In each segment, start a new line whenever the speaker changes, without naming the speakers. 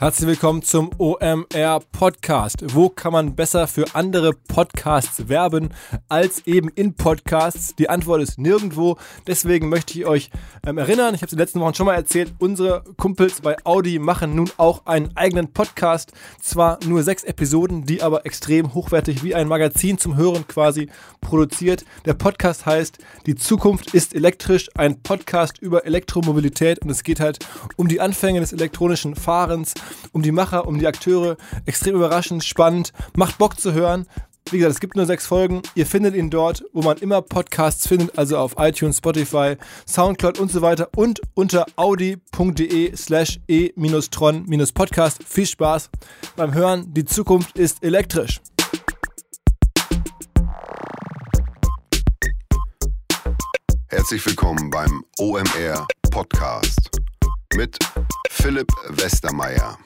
Herzlich willkommen zum OMR Podcast. Wo kann man besser für andere Podcasts werben als eben in Podcasts? Die Antwort ist nirgendwo. Deswegen möchte ich euch ähm, erinnern, ich habe es in den letzten Wochen schon mal erzählt, unsere Kumpels bei Audi machen nun auch einen eigenen Podcast. Zwar nur sechs Episoden, die aber extrem hochwertig wie ein Magazin zum Hören quasi produziert. Der Podcast heißt Die Zukunft ist elektrisch, ein Podcast über Elektromobilität und es geht halt um die Anfänge des elektronischen Fahrens um die Macher, um die Akteure. Extrem überraschend, spannend, macht Bock zu hören. Wie gesagt, es gibt nur sechs Folgen. Ihr findet ihn dort, wo man immer Podcasts findet, also auf iTunes, Spotify, Soundcloud und so weiter und unter audi.de slash e-tron-podcast. Viel Spaß beim Hören. Die Zukunft ist elektrisch.
Herzlich willkommen beim OMR Podcast mit Philipp Westermeier.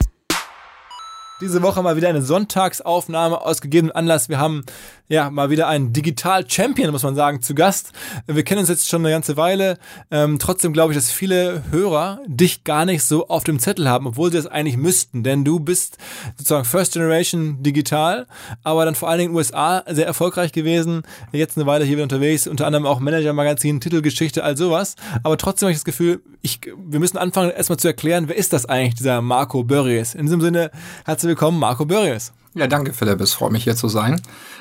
Diese Woche mal wieder eine Sonntagsaufnahme aus gegebenem Anlass. Wir haben ja mal wieder einen Digital-Champion, muss man sagen, zu Gast. Wir kennen uns jetzt schon eine ganze Weile. Ähm, trotzdem glaube ich, dass viele Hörer dich gar nicht so auf dem Zettel haben, obwohl sie das eigentlich müssten. Denn du bist sozusagen First Generation digital, aber dann vor allen Dingen in den USA sehr erfolgreich gewesen. Jetzt eine Weile hier wieder unterwegs, unter anderem auch Manager-Magazin, Titelgeschichte, all sowas. Aber trotzdem habe ich das Gefühl, ich, wir müssen anfangen, erstmal zu erklären, wer ist das eigentlich, dieser Marco Börries? In diesem Sinne, herzlich willkommen, Marco Börries.
Ja, danke Philipp, es freut mich hier zu sein.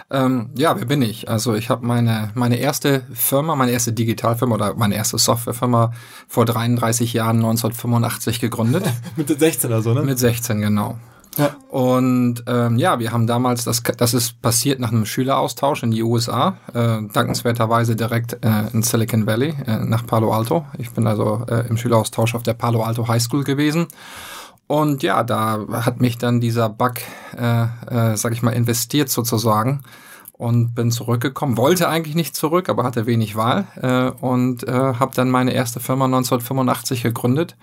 Ähm, ja, wer bin ich? Also ich habe meine, meine erste Firma, meine erste Digitalfirma oder meine erste Softwarefirma vor 33 Jahren 1985 gegründet.
Mit 16 oder so, ne?
Mit 16, genau. Ja. Und ähm, ja, wir haben damals, das, das ist passiert nach einem Schüleraustausch in die USA, äh, dankenswerterweise direkt äh, in Silicon Valley, äh, nach Palo Alto. Ich bin also äh, im Schüleraustausch auf der Palo Alto High School gewesen und ja, da hat mich dann dieser Bug, äh, äh, sag ich mal, investiert sozusagen und bin zurückgekommen. Wollte eigentlich nicht zurück, aber hatte wenig Wahl äh, und äh, habe dann meine erste Firma 1985 gegründet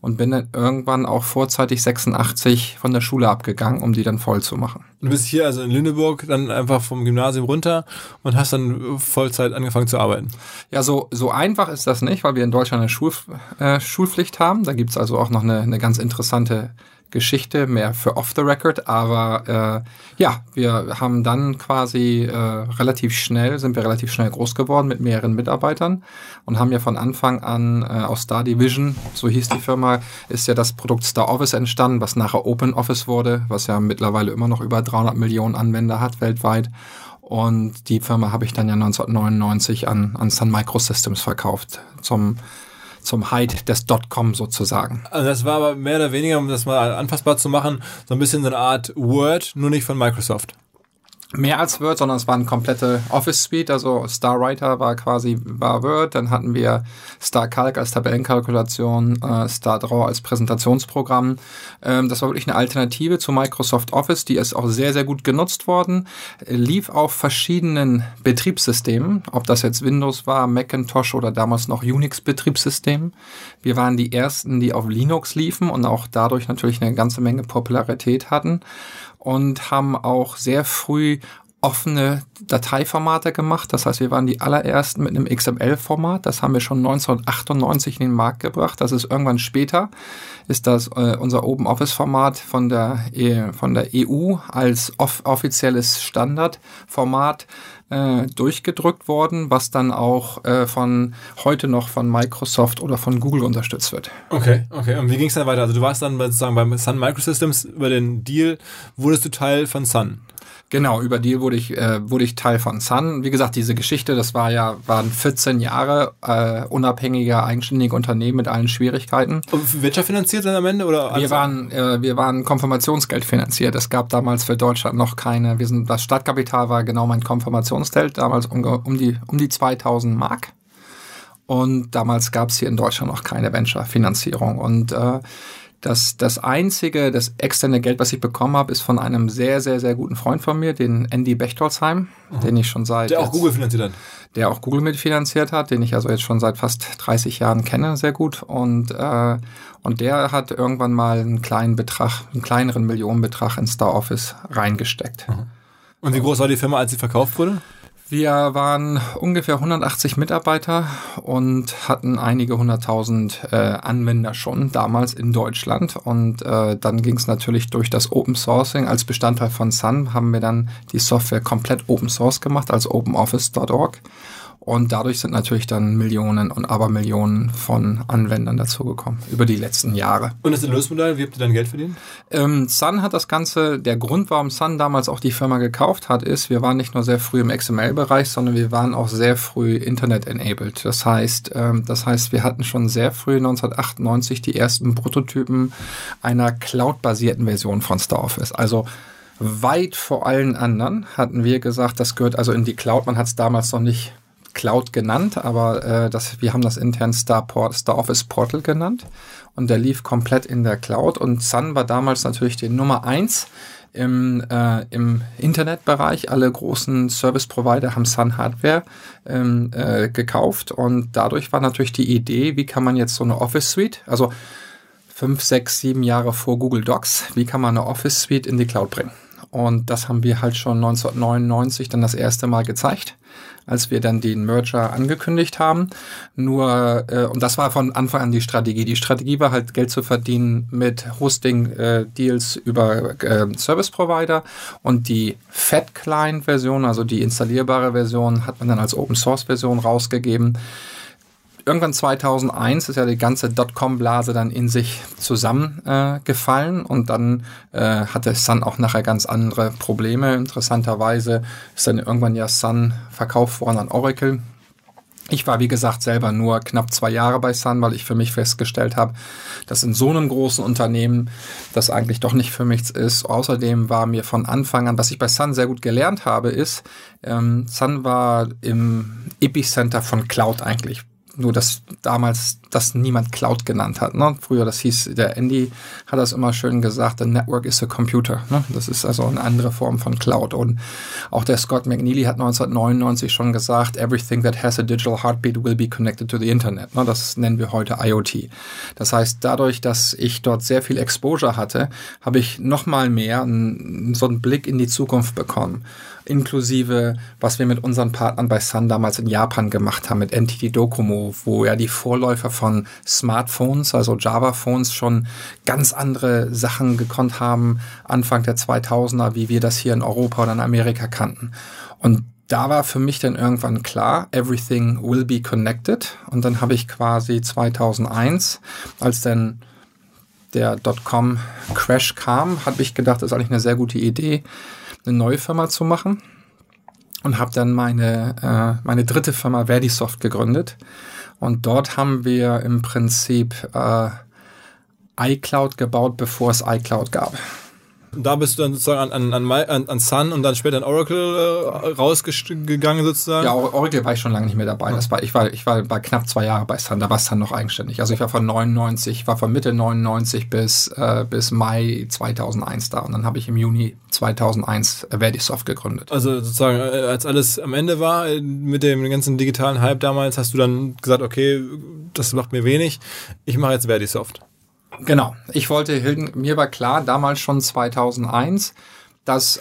und bin dann irgendwann auch vorzeitig 86 von der Schule abgegangen, um die dann voll zu machen.
Du bist hier also in Lüneburg dann einfach vom Gymnasium runter und hast dann Vollzeit angefangen zu arbeiten.
Ja, so, so einfach ist das nicht, weil wir in Deutschland eine Schul, äh, Schulpflicht haben. Da gibt's also auch noch eine, eine ganz interessante Geschichte, mehr für off the record, aber äh, ja, wir haben dann quasi äh, relativ schnell, sind wir relativ schnell groß geworden mit mehreren Mitarbeitern und haben ja von Anfang an äh, aus Star Division, so hieß die Firma, ist ja das Produkt Star Office entstanden, was nachher Open Office wurde, was ja mittlerweile immer noch über 300 Millionen Anwender hat weltweit. Und die Firma habe ich dann ja 1999 an, an Sun Microsystems verkauft zum zum Hyde des Dotcom sozusagen.
Also das war aber mehr oder weniger, um das mal anfassbar zu machen, so ein bisschen so eine Art Word, nur nicht von Microsoft
mehr als Word, sondern es war eine komplette Office Suite. Also Star Writer war quasi war Word. Dann hatten wir Star Calc als Tabellenkalkulation, äh, Star Draw als Präsentationsprogramm. Ähm, das war wirklich eine Alternative zu Microsoft Office. Die ist auch sehr, sehr gut genutzt worden. Lief auf verschiedenen Betriebssystemen, ob das jetzt Windows war, Macintosh oder damals noch Unix-Betriebssystem. Wir waren die ersten, die auf Linux liefen und auch dadurch natürlich eine ganze Menge Popularität hatten und haben auch sehr früh offene Dateiformate gemacht. Das heißt, wir waren die allerersten mit einem XML-Format. Das haben wir schon 1998 in den Markt gebracht. Das ist irgendwann später, ist das äh, unser Open Office-Format von der, e, von der EU als off offizielles Standardformat äh, durchgedrückt worden, was dann auch äh, von heute noch von Microsoft oder von Google unterstützt wird.
Okay, okay. Und wie ging es dann weiter? Also du warst dann sozusagen beim Sun Microsystems über den Deal, wurdest du Teil von Sun?
Genau, über Deal wurde ich, äh, wurde ich Teil von Sun. Wie gesagt, diese Geschichte, das war ja, waren 14 Jahre äh, unabhängiger, eigenständiger Unternehmen mit allen Schwierigkeiten.
Und Wirtschaft finanziert dann am Ende? Oder
wir waren, äh, wir waren Konfirmationsgeld finanziert. Es gab damals für Deutschland noch keine, wir sind, das Stadtkapital war genau mein Konfirmationsgeld, damals um, um, die, um die 2000 Mark. Und damals gab es hier in Deutschland noch keine Venture-Finanzierung. Und äh, das, das einzige, das externe Geld, was ich bekommen habe, ist von einem sehr, sehr, sehr guten Freund von mir, den Andy Bechtolzheim, mhm. den ich schon seit.
Der auch Google finanziert hat.
Der auch Google mitfinanziert hat, den ich also jetzt schon seit fast 30 Jahren kenne, sehr gut. Und, äh, und der hat irgendwann mal einen kleinen Betrag, einen kleineren Millionenbetrag in Star Office reingesteckt. Mhm.
Und wie groß war die Firma, als sie verkauft wurde?
Wir waren ungefähr 180 Mitarbeiter und hatten einige hunderttausend äh, Anwender schon damals in Deutschland. Und äh, dann ging es natürlich durch das Open Sourcing. Als Bestandteil von Sun haben wir dann die Software komplett Open Source gemacht als openoffice.org. Und dadurch sind natürlich dann Millionen und Abermillionen von Anwendern dazugekommen über die letzten Jahre.
Und das Erlösmodell, wie habt ihr dann Geld verdient?
Ähm, Sun hat das Ganze, der Grund, warum Sun damals auch die Firma gekauft hat, ist, wir waren nicht nur sehr früh im XML-Bereich, sondern wir waren auch sehr früh Internet-enabled. Das heißt, ähm, das heißt, wir hatten schon sehr früh 1998 die ersten Prototypen einer Cloud-basierten Version von StarOffice. Also weit vor allen anderen hatten wir gesagt, das gehört also in die Cloud. Man hat es damals noch nicht Cloud genannt, aber äh, das, wir haben das intern Starport, Star Office Portal genannt und der lief komplett in der Cloud und Sun war damals natürlich die Nummer eins im, äh, im Internetbereich. Alle großen Service-Provider haben Sun Hardware ähm, äh, gekauft und dadurch war natürlich die Idee, wie kann man jetzt so eine Office Suite, also fünf, sechs, sieben Jahre vor Google Docs, wie kann man eine Office Suite in die Cloud bringen? Und das haben wir halt schon 1999 dann das erste Mal gezeigt als wir dann den Merger angekündigt haben. Nur, äh, und das war von Anfang an die Strategie. Die Strategie war halt Geld zu verdienen mit Hosting-Deals äh, über äh, Service Provider und die Fat Client Version, also die installierbare Version, hat man dann als Open Source Version rausgegeben irgendwann 2001 ist ja die ganze Dotcom-Blase dann in sich zusammengefallen äh, und dann äh, hatte Sun auch nachher ganz andere Probleme. Interessanterweise ist dann irgendwann ja Sun verkauft worden an Oracle. Ich war, wie gesagt, selber nur knapp zwei Jahre bei Sun, weil ich für mich festgestellt habe, dass in so einem großen Unternehmen das eigentlich doch nicht für mich ist. Außerdem war mir von Anfang an, was ich bei Sun sehr gut gelernt habe, ist, ähm, Sun war im Epicenter von Cloud eigentlich nur dass damals das niemand Cloud genannt hat. Ne? Früher, das hieß, der Andy hat das immer schön gesagt, the network is a computer. Ne? Das ist also eine andere Form von Cloud. Und auch der Scott McNeely hat 1999 schon gesagt, everything that has a digital heartbeat will be connected to the Internet. Ne? Das nennen wir heute IoT. Das heißt, dadurch, dass ich dort sehr viel Exposure hatte, habe ich nochmal mehr einen, so einen Blick in die Zukunft bekommen inklusive was wir mit unseren Partnern bei Sun damals in Japan gemacht haben, mit NTT Docomo, wo ja die Vorläufer von Smartphones, also Java-Phones, schon ganz andere Sachen gekonnt haben, Anfang der 2000er, wie wir das hier in Europa oder in Amerika kannten. Und da war für mich dann irgendwann klar, everything will be connected. Und dann habe ich quasi 2001, als dann der Dotcom-Crash kam, habe ich gedacht, das ist eigentlich eine sehr gute Idee, eine neue Firma zu machen und habe dann meine, äh, meine dritte Firma Verdisoft gegründet. Und dort haben wir im Prinzip äh, iCloud gebaut, bevor es iCloud gab
da bist du dann sozusagen an, an, an, an Sun und dann später an Oracle äh, rausgegangen sozusagen?
Ja, Oracle war ich schon lange nicht mehr dabei. Das war, ich, war, ich war bei knapp zwei Jahre bei Sun, da war Sun noch eigenständig. Also ich war von 99, ich war von Mitte 99 bis, äh, bis Mai 2001 da und dann habe ich im Juni 2001 Verdisoft gegründet.
Also sozusagen, äh, als alles am Ende war äh, mit dem ganzen digitalen Hype damals, hast du dann gesagt, okay, das macht mir wenig, ich mache jetzt Verdisoft.
Genau. Ich wollte, mir war klar, damals schon 2001, dass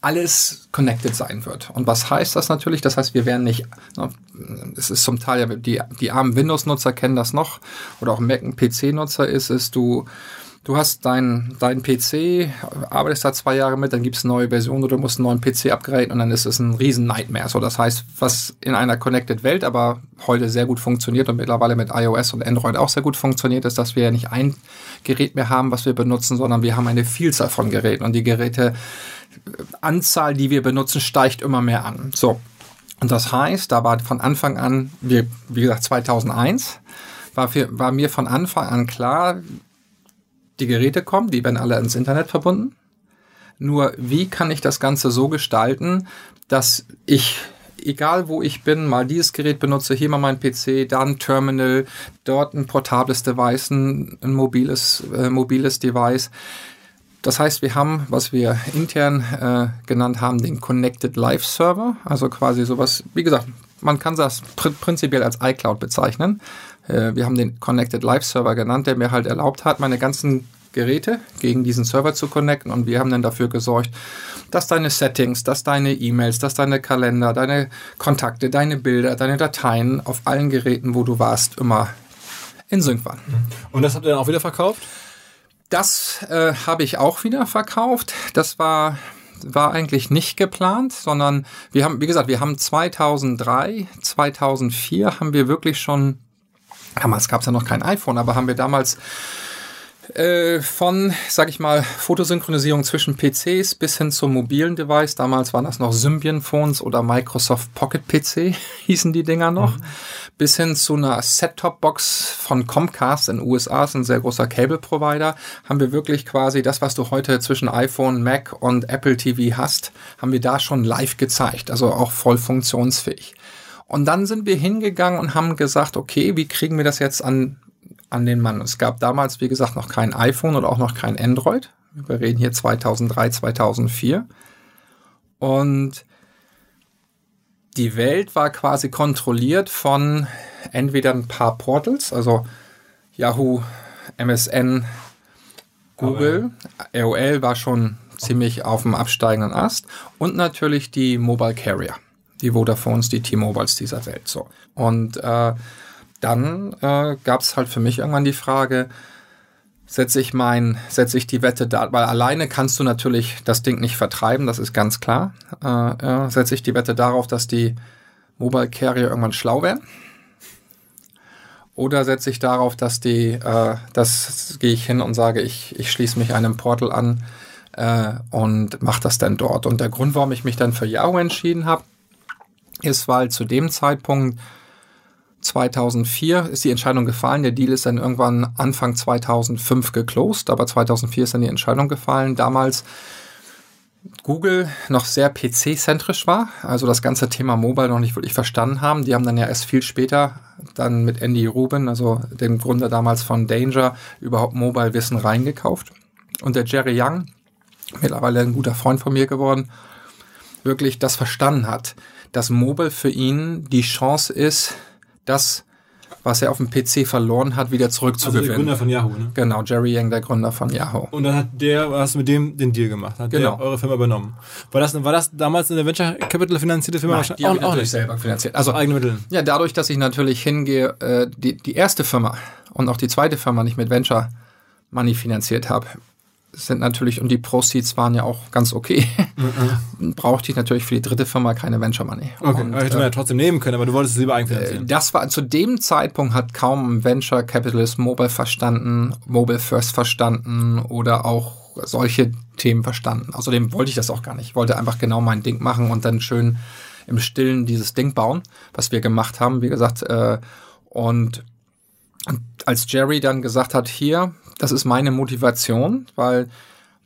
alles connected sein wird. Und was heißt das natürlich? Das heißt, wir werden nicht, es ist zum Teil die, die armen Windows-Nutzer kennen das noch, oder auch Mac- PC-Nutzer ist es, du du hast deinen dein PC, arbeitest da zwei Jahre mit, dann gibt es eine neue Version oder du musst einen neuen PC upgraden und dann ist es ein riesen Nightmare. So, das heißt, was in einer Connected Welt aber heute sehr gut funktioniert und mittlerweile mit iOS und Android auch sehr gut funktioniert, ist, dass wir ja nicht ein Gerät mehr haben, was wir benutzen, sondern wir haben eine Vielzahl von Geräten und die Geräte Anzahl, die wir benutzen, steigt immer mehr an. So. Und das heißt, da war von Anfang an, wie, wie gesagt, 2001, war, für, war mir von Anfang an klar, die Geräte kommen, die werden alle ins Internet verbunden. Nur wie kann ich das Ganze so gestalten, dass ich, egal wo ich bin, mal dieses Gerät benutze, hier mal mein PC, dann Terminal, dort ein portables Device, ein, ein mobiles, äh, mobiles Device. Das heißt, wir haben, was wir intern äh, genannt haben, den Connected Live Server, also quasi sowas, wie gesagt, man kann das pr prinzipiell als iCloud bezeichnen. Äh, wir haben den Connected Live Server genannt, der mir halt erlaubt hat, meine ganzen Geräte gegen diesen Server zu connecten und wir haben dann dafür gesorgt, dass deine Settings, dass deine E-Mails, dass deine Kalender, deine Kontakte, deine Bilder, deine Dateien auf allen Geräten, wo du warst, immer in Sync waren.
Und das habt ihr dann auch wieder verkauft?
Das äh, habe ich auch wieder verkauft. Das war war eigentlich nicht geplant, sondern wir haben, wie gesagt, wir haben 2003, 2004 haben wir wirklich schon, damals gab es ja noch kein iPhone, aber haben wir damals äh, von, sag ich mal, Fotosynchronisierung zwischen PCs bis hin zum mobilen Device. Damals waren das noch Symbian Phones oder Microsoft Pocket PC, hießen die Dinger noch. Mhm. Bis hin zu einer Set-Top-Box von Comcast in den USA, ist ein sehr großer Cable-Provider, haben wir wirklich quasi das, was du heute zwischen iPhone, Mac und Apple TV hast, haben wir da schon live gezeigt. Also auch voll funktionsfähig. Und dann sind wir hingegangen und haben gesagt, okay, wie kriegen wir das jetzt an an den Mann. Es gab damals, wie gesagt, noch kein iPhone und auch noch kein Android. Wir reden hier 2003, 2004. Und die Welt war quasi kontrolliert von entweder ein paar Portals, also Yahoo, MSN, Google, AOL war schon ziemlich auf dem absteigenden Ast und natürlich die Mobile Carrier, die Vodafones, die T-Mobiles dieser Welt so. Und äh, dann äh, gab es halt für mich irgendwann die Frage, setze ich mein, setze ich die Wette da, weil alleine kannst du natürlich das Ding nicht vertreiben, das ist ganz klar. Äh, äh, setze ich die Wette darauf, dass die Mobile Carrier irgendwann schlau werden? Oder setze ich darauf, dass die, äh, das gehe ich hin und sage, ich, ich schließe mich einem Portal an äh, und mache das dann dort. Und der Grund, warum ich mich dann für Yahoo entschieden habe, ist, weil zu dem Zeitpunkt 2004 ist die Entscheidung gefallen. Der Deal ist dann irgendwann Anfang 2005 geclosed, aber 2004 ist dann die Entscheidung gefallen. Damals Google noch sehr PC-zentrisch war, also das ganze Thema Mobile noch nicht wirklich verstanden haben. Die haben dann ja erst viel später dann mit Andy Rubin, also dem Gründer damals von Danger, überhaupt Mobile-Wissen reingekauft. Und der Jerry Young, mittlerweile ein guter Freund von mir geworden, wirklich das verstanden hat, dass Mobile für ihn die Chance ist, das, was er auf dem PC verloren hat, wieder zurückzugewinnen. Also der
Gründer von Yahoo, ne?
Genau, Jerry Yang, der Gründer von Yahoo.
Und dann hat der, hast du mit dem den Deal gemacht, hat genau. der eure Firma übernommen. War das, war das damals eine Venture Capital finanzierte Firma?
Nein, die auch, auch nicht selber finanziert. Also eigene Mittel. Ja, dadurch, dass ich natürlich hingehe, äh, die, die erste Firma und auch die zweite Firma nicht mit Venture Money finanziert habe, sind natürlich, und die Proceeds waren ja auch ganz okay, mhm. brauchte ich natürlich für die dritte Firma keine Venture Money.
Okay, und, hätte man ja äh, trotzdem nehmen können, aber du wolltest es lieber eigenfinanzieren.
Äh, das war, zu dem Zeitpunkt hat kaum ein Venture Capitalist Mobile verstanden, Mobile First verstanden oder auch solche Themen verstanden. Außerdem wollte ich das auch gar nicht. Ich wollte einfach genau mein Ding machen und dann schön im Stillen dieses Ding bauen, was wir gemacht haben, wie gesagt. Äh, und als Jerry dann gesagt hat, hier, das ist meine Motivation, weil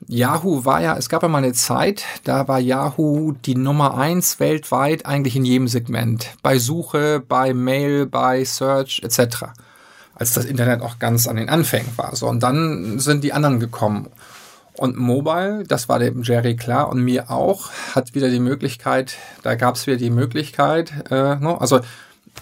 Yahoo war ja, es gab ja mal eine Zeit, da war Yahoo die Nummer eins weltweit eigentlich in jedem Segment. Bei Suche, bei Mail, bei Search etc. Als das Internet auch ganz an den Anfängen war. So, und dann sind die anderen gekommen. Und Mobile, das war dem Jerry klar und mir auch, hat wieder die Möglichkeit, da gab es wieder die Möglichkeit, äh, no, also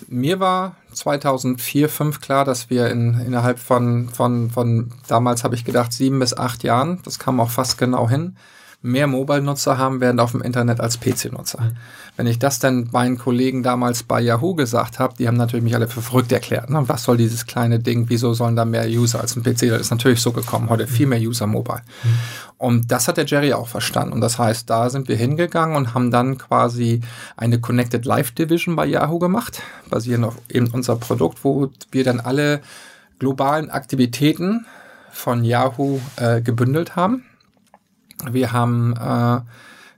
mir war 2004, 2005 klar, dass wir in, innerhalb von, von, von, damals habe ich gedacht, sieben bis acht Jahren, das kam auch fast genau hin, mehr Mobile-Nutzer haben werden auf dem Internet als PC-Nutzer. Mhm. Wenn ich das dann meinen Kollegen damals bei Yahoo gesagt habe, die haben natürlich mich alle für verrückt erklärt. Ne? Was soll dieses kleine Ding? Wieso sollen da mehr User als ein PC? Das ist natürlich so gekommen. Heute viel mehr User mobile. Mhm. Und das hat der Jerry auch verstanden. Und das heißt, da sind wir hingegangen und haben dann quasi eine Connected Live Division bei Yahoo gemacht, basierend auf eben unser Produkt, wo wir dann alle globalen Aktivitäten von Yahoo äh, gebündelt haben wir haben, äh,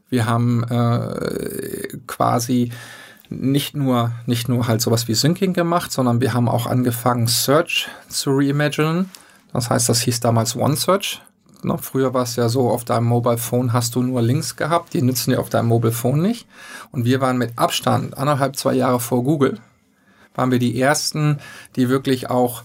wir haben äh, quasi nicht nur, nicht nur halt sowas wie Syncing gemacht, sondern wir haben auch angefangen, Search zu reimaginen. Das heißt, das hieß damals OneSearch. Ne? Früher war es ja so, auf deinem Mobile Phone hast du nur Links gehabt, die nützen dir auf deinem Mobile Phone nicht. Und wir waren mit Abstand, anderthalb, zwei Jahre vor Google, waren wir die ersten, die wirklich auch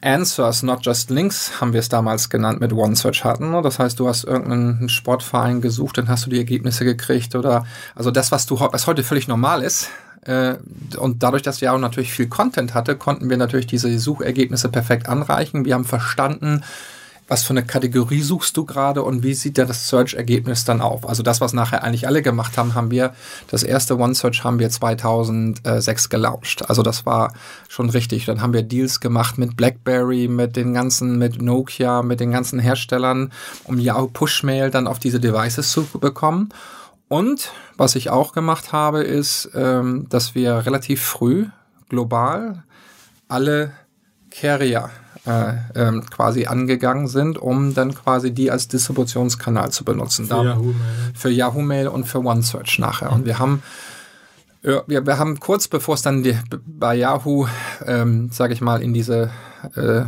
Answers, not just Links, haben wir es damals genannt, mit OneSearch hatten. Ne? Das heißt, du hast irgendeinen Sportverein gesucht, dann hast du die Ergebnisse gekriegt oder also das, was du was heute völlig normal ist. Äh, und dadurch, dass wir auch natürlich viel Content hatte, konnten wir natürlich diese Suchergebnisse perfekt anreichen. Wir haben verstanden, was für eine Kategorie suchst du gerade und wie sieht da das Search-Ergebnis dann auf? Also das, was nachher eigentlich alle gemacht haben, haben wir, das erste OneSearch haben wir 2006 gelauncht. Also das war schon richtig. Dann haben wir Deals gemacht mit BlackBerry, mit den ganzen, mit Nokia, mit den ganzen Herstellern, um Yahoo Pushmail dann auf diese Devices zu bekommen. Und was ich auch gemacht habe, ist, ähm, dass wir relativ früh global alle Carrier äh, ähm, quasi angegangen sind, um dann quasi die als Distributionskanal zu benutzen.
Für Yahoo Mail.
Für Yahoo Mail und für OneSearch nachher. Mhm. Und wir haben ja, wir, wir haben kurz bevor es dann die, bei Yahoo, ähm, sage ich mal, in diese äh,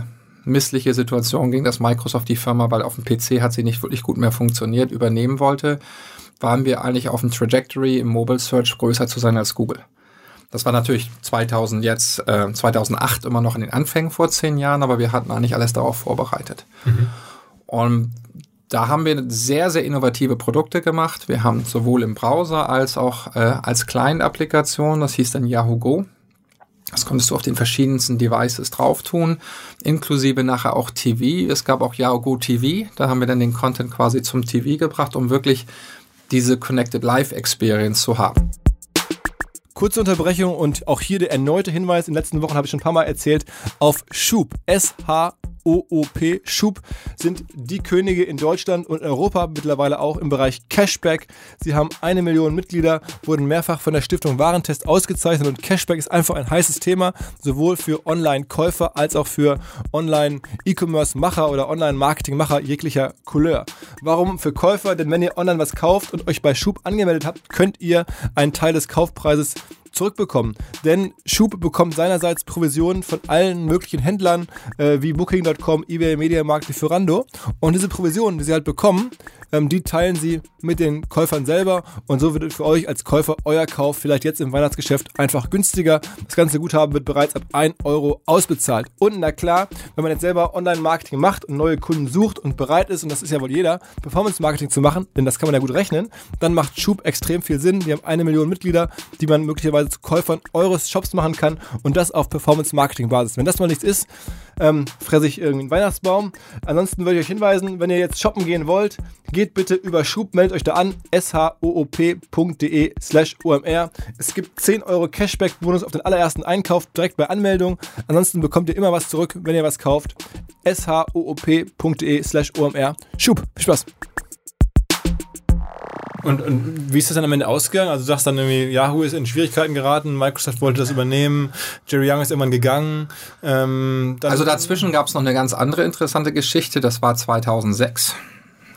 missliche Situation ging, dass Microsoft die Firma, weil auf dem PC hat sie nicht wirklich gut mehr funktioniert, übernehmen wollte, waren wir eigentlich auf dem Trajectory im Mobile Search größer zu sein als Google. Das war natürlich 2000 jetzt, äh, 2008 immer noch in den Anfängen vor zehn Jahren, aber wir hatten eigentlich alles darauf vorbereitet. Mhm. Und da haben wir sehr, sehr innovative Produkte gemacht. Wir haben sowohl im Browser als auch äh, als Client-Applikation, das hieß dann Yahoo Go. Das konntest du auf den verschiedensten Devices drauf tun, inklusive nachher auch TV. Es gab auch Yahoo Go TV. Da haben wir dann den Content quasi zum TV gebracht, um wirklich diese Connected Live Experience zu haben.
Kurze Unterbrechung und auch hier der erneute Hinweis. In den letzten Wochen habe ich schon ein paar Mal erzählt auf Schub. S-H OOP Schub sind die Könige in Deutschland und Europa, mittlerweile auch im Bereich Cashback. Sie haben eine Million Mitglieder, wurden mehrfach von der Stiftung Warentest ausgezeichnet und Cashback ist einfach ein heißes Thema, sowohl für Online-Käufer als auch für Online-E-Commerce-Macher oder Online-Marketing-Macher jeglicher Couleur. Warum für Käufer? Denn wenn ihr online was kauft und euch bei Schub angemeldet habt, könnt ihr einen Teil des Kaufpreises zurückbekommen. Denn Schub bekommt seinerseits Provisionen von allen möglichen Händlern äh, wie Booking.com, eBay, Mediamarkt, Lieferando. Und diese Provisionen, die sie halt bekommen, ähm, die teilen sie mit den Käufern selber und so wird für euch als Käufer euer Kauf vielleicht jetzt im Weihnachtsgeschäft einfach günstiger. Das ganze Guthaben wird bereits ab 1 Euro ausbezahlt. Und na klar, wenn man jetzt selber Online-Marketing macht und neue Kunden sucht und bereit ist, und das ist ja wohl jeder, Performance-Marketing zu machen, denn das kann man ja gut rechnen, dann macht Schub extrem viel Sinn. Die haben eine Million Mitglieder, die man möglicherweise zu Käufern eures Shops machen kann und das auf Performance-Marketing-Basis. Wenn das mal nichts ist, ähm, fresse ich irgendwie einen Weihnachtsbaum. Ansonsten würde ich euch hinweisen, wenn ihr jetzt shoppen gehen wollt, geht bitte über Schub, meldet euch da an, shoop.de slash omr. Es gibt 10 Euro Cashback-Bonus auf den allerersten Einkauf direkt bei Anmeldung. Ansonsten bekommt ihr immer was zurück, wenn ihr was kauft. shoop.de slash omr. Schub, viel Spaß! Und, und wie ist das dann am Ende ausgegangen? Also du sagst dann irgendwie, Yahoo ist in Schwierigkeiten geraten, Microsoft wollte das übernehmen, Jerry Young ist irgendwann gegangen.
Ähm, also dazwischen gab es noch eine ganz andere interessante Geschichte, das war 2006.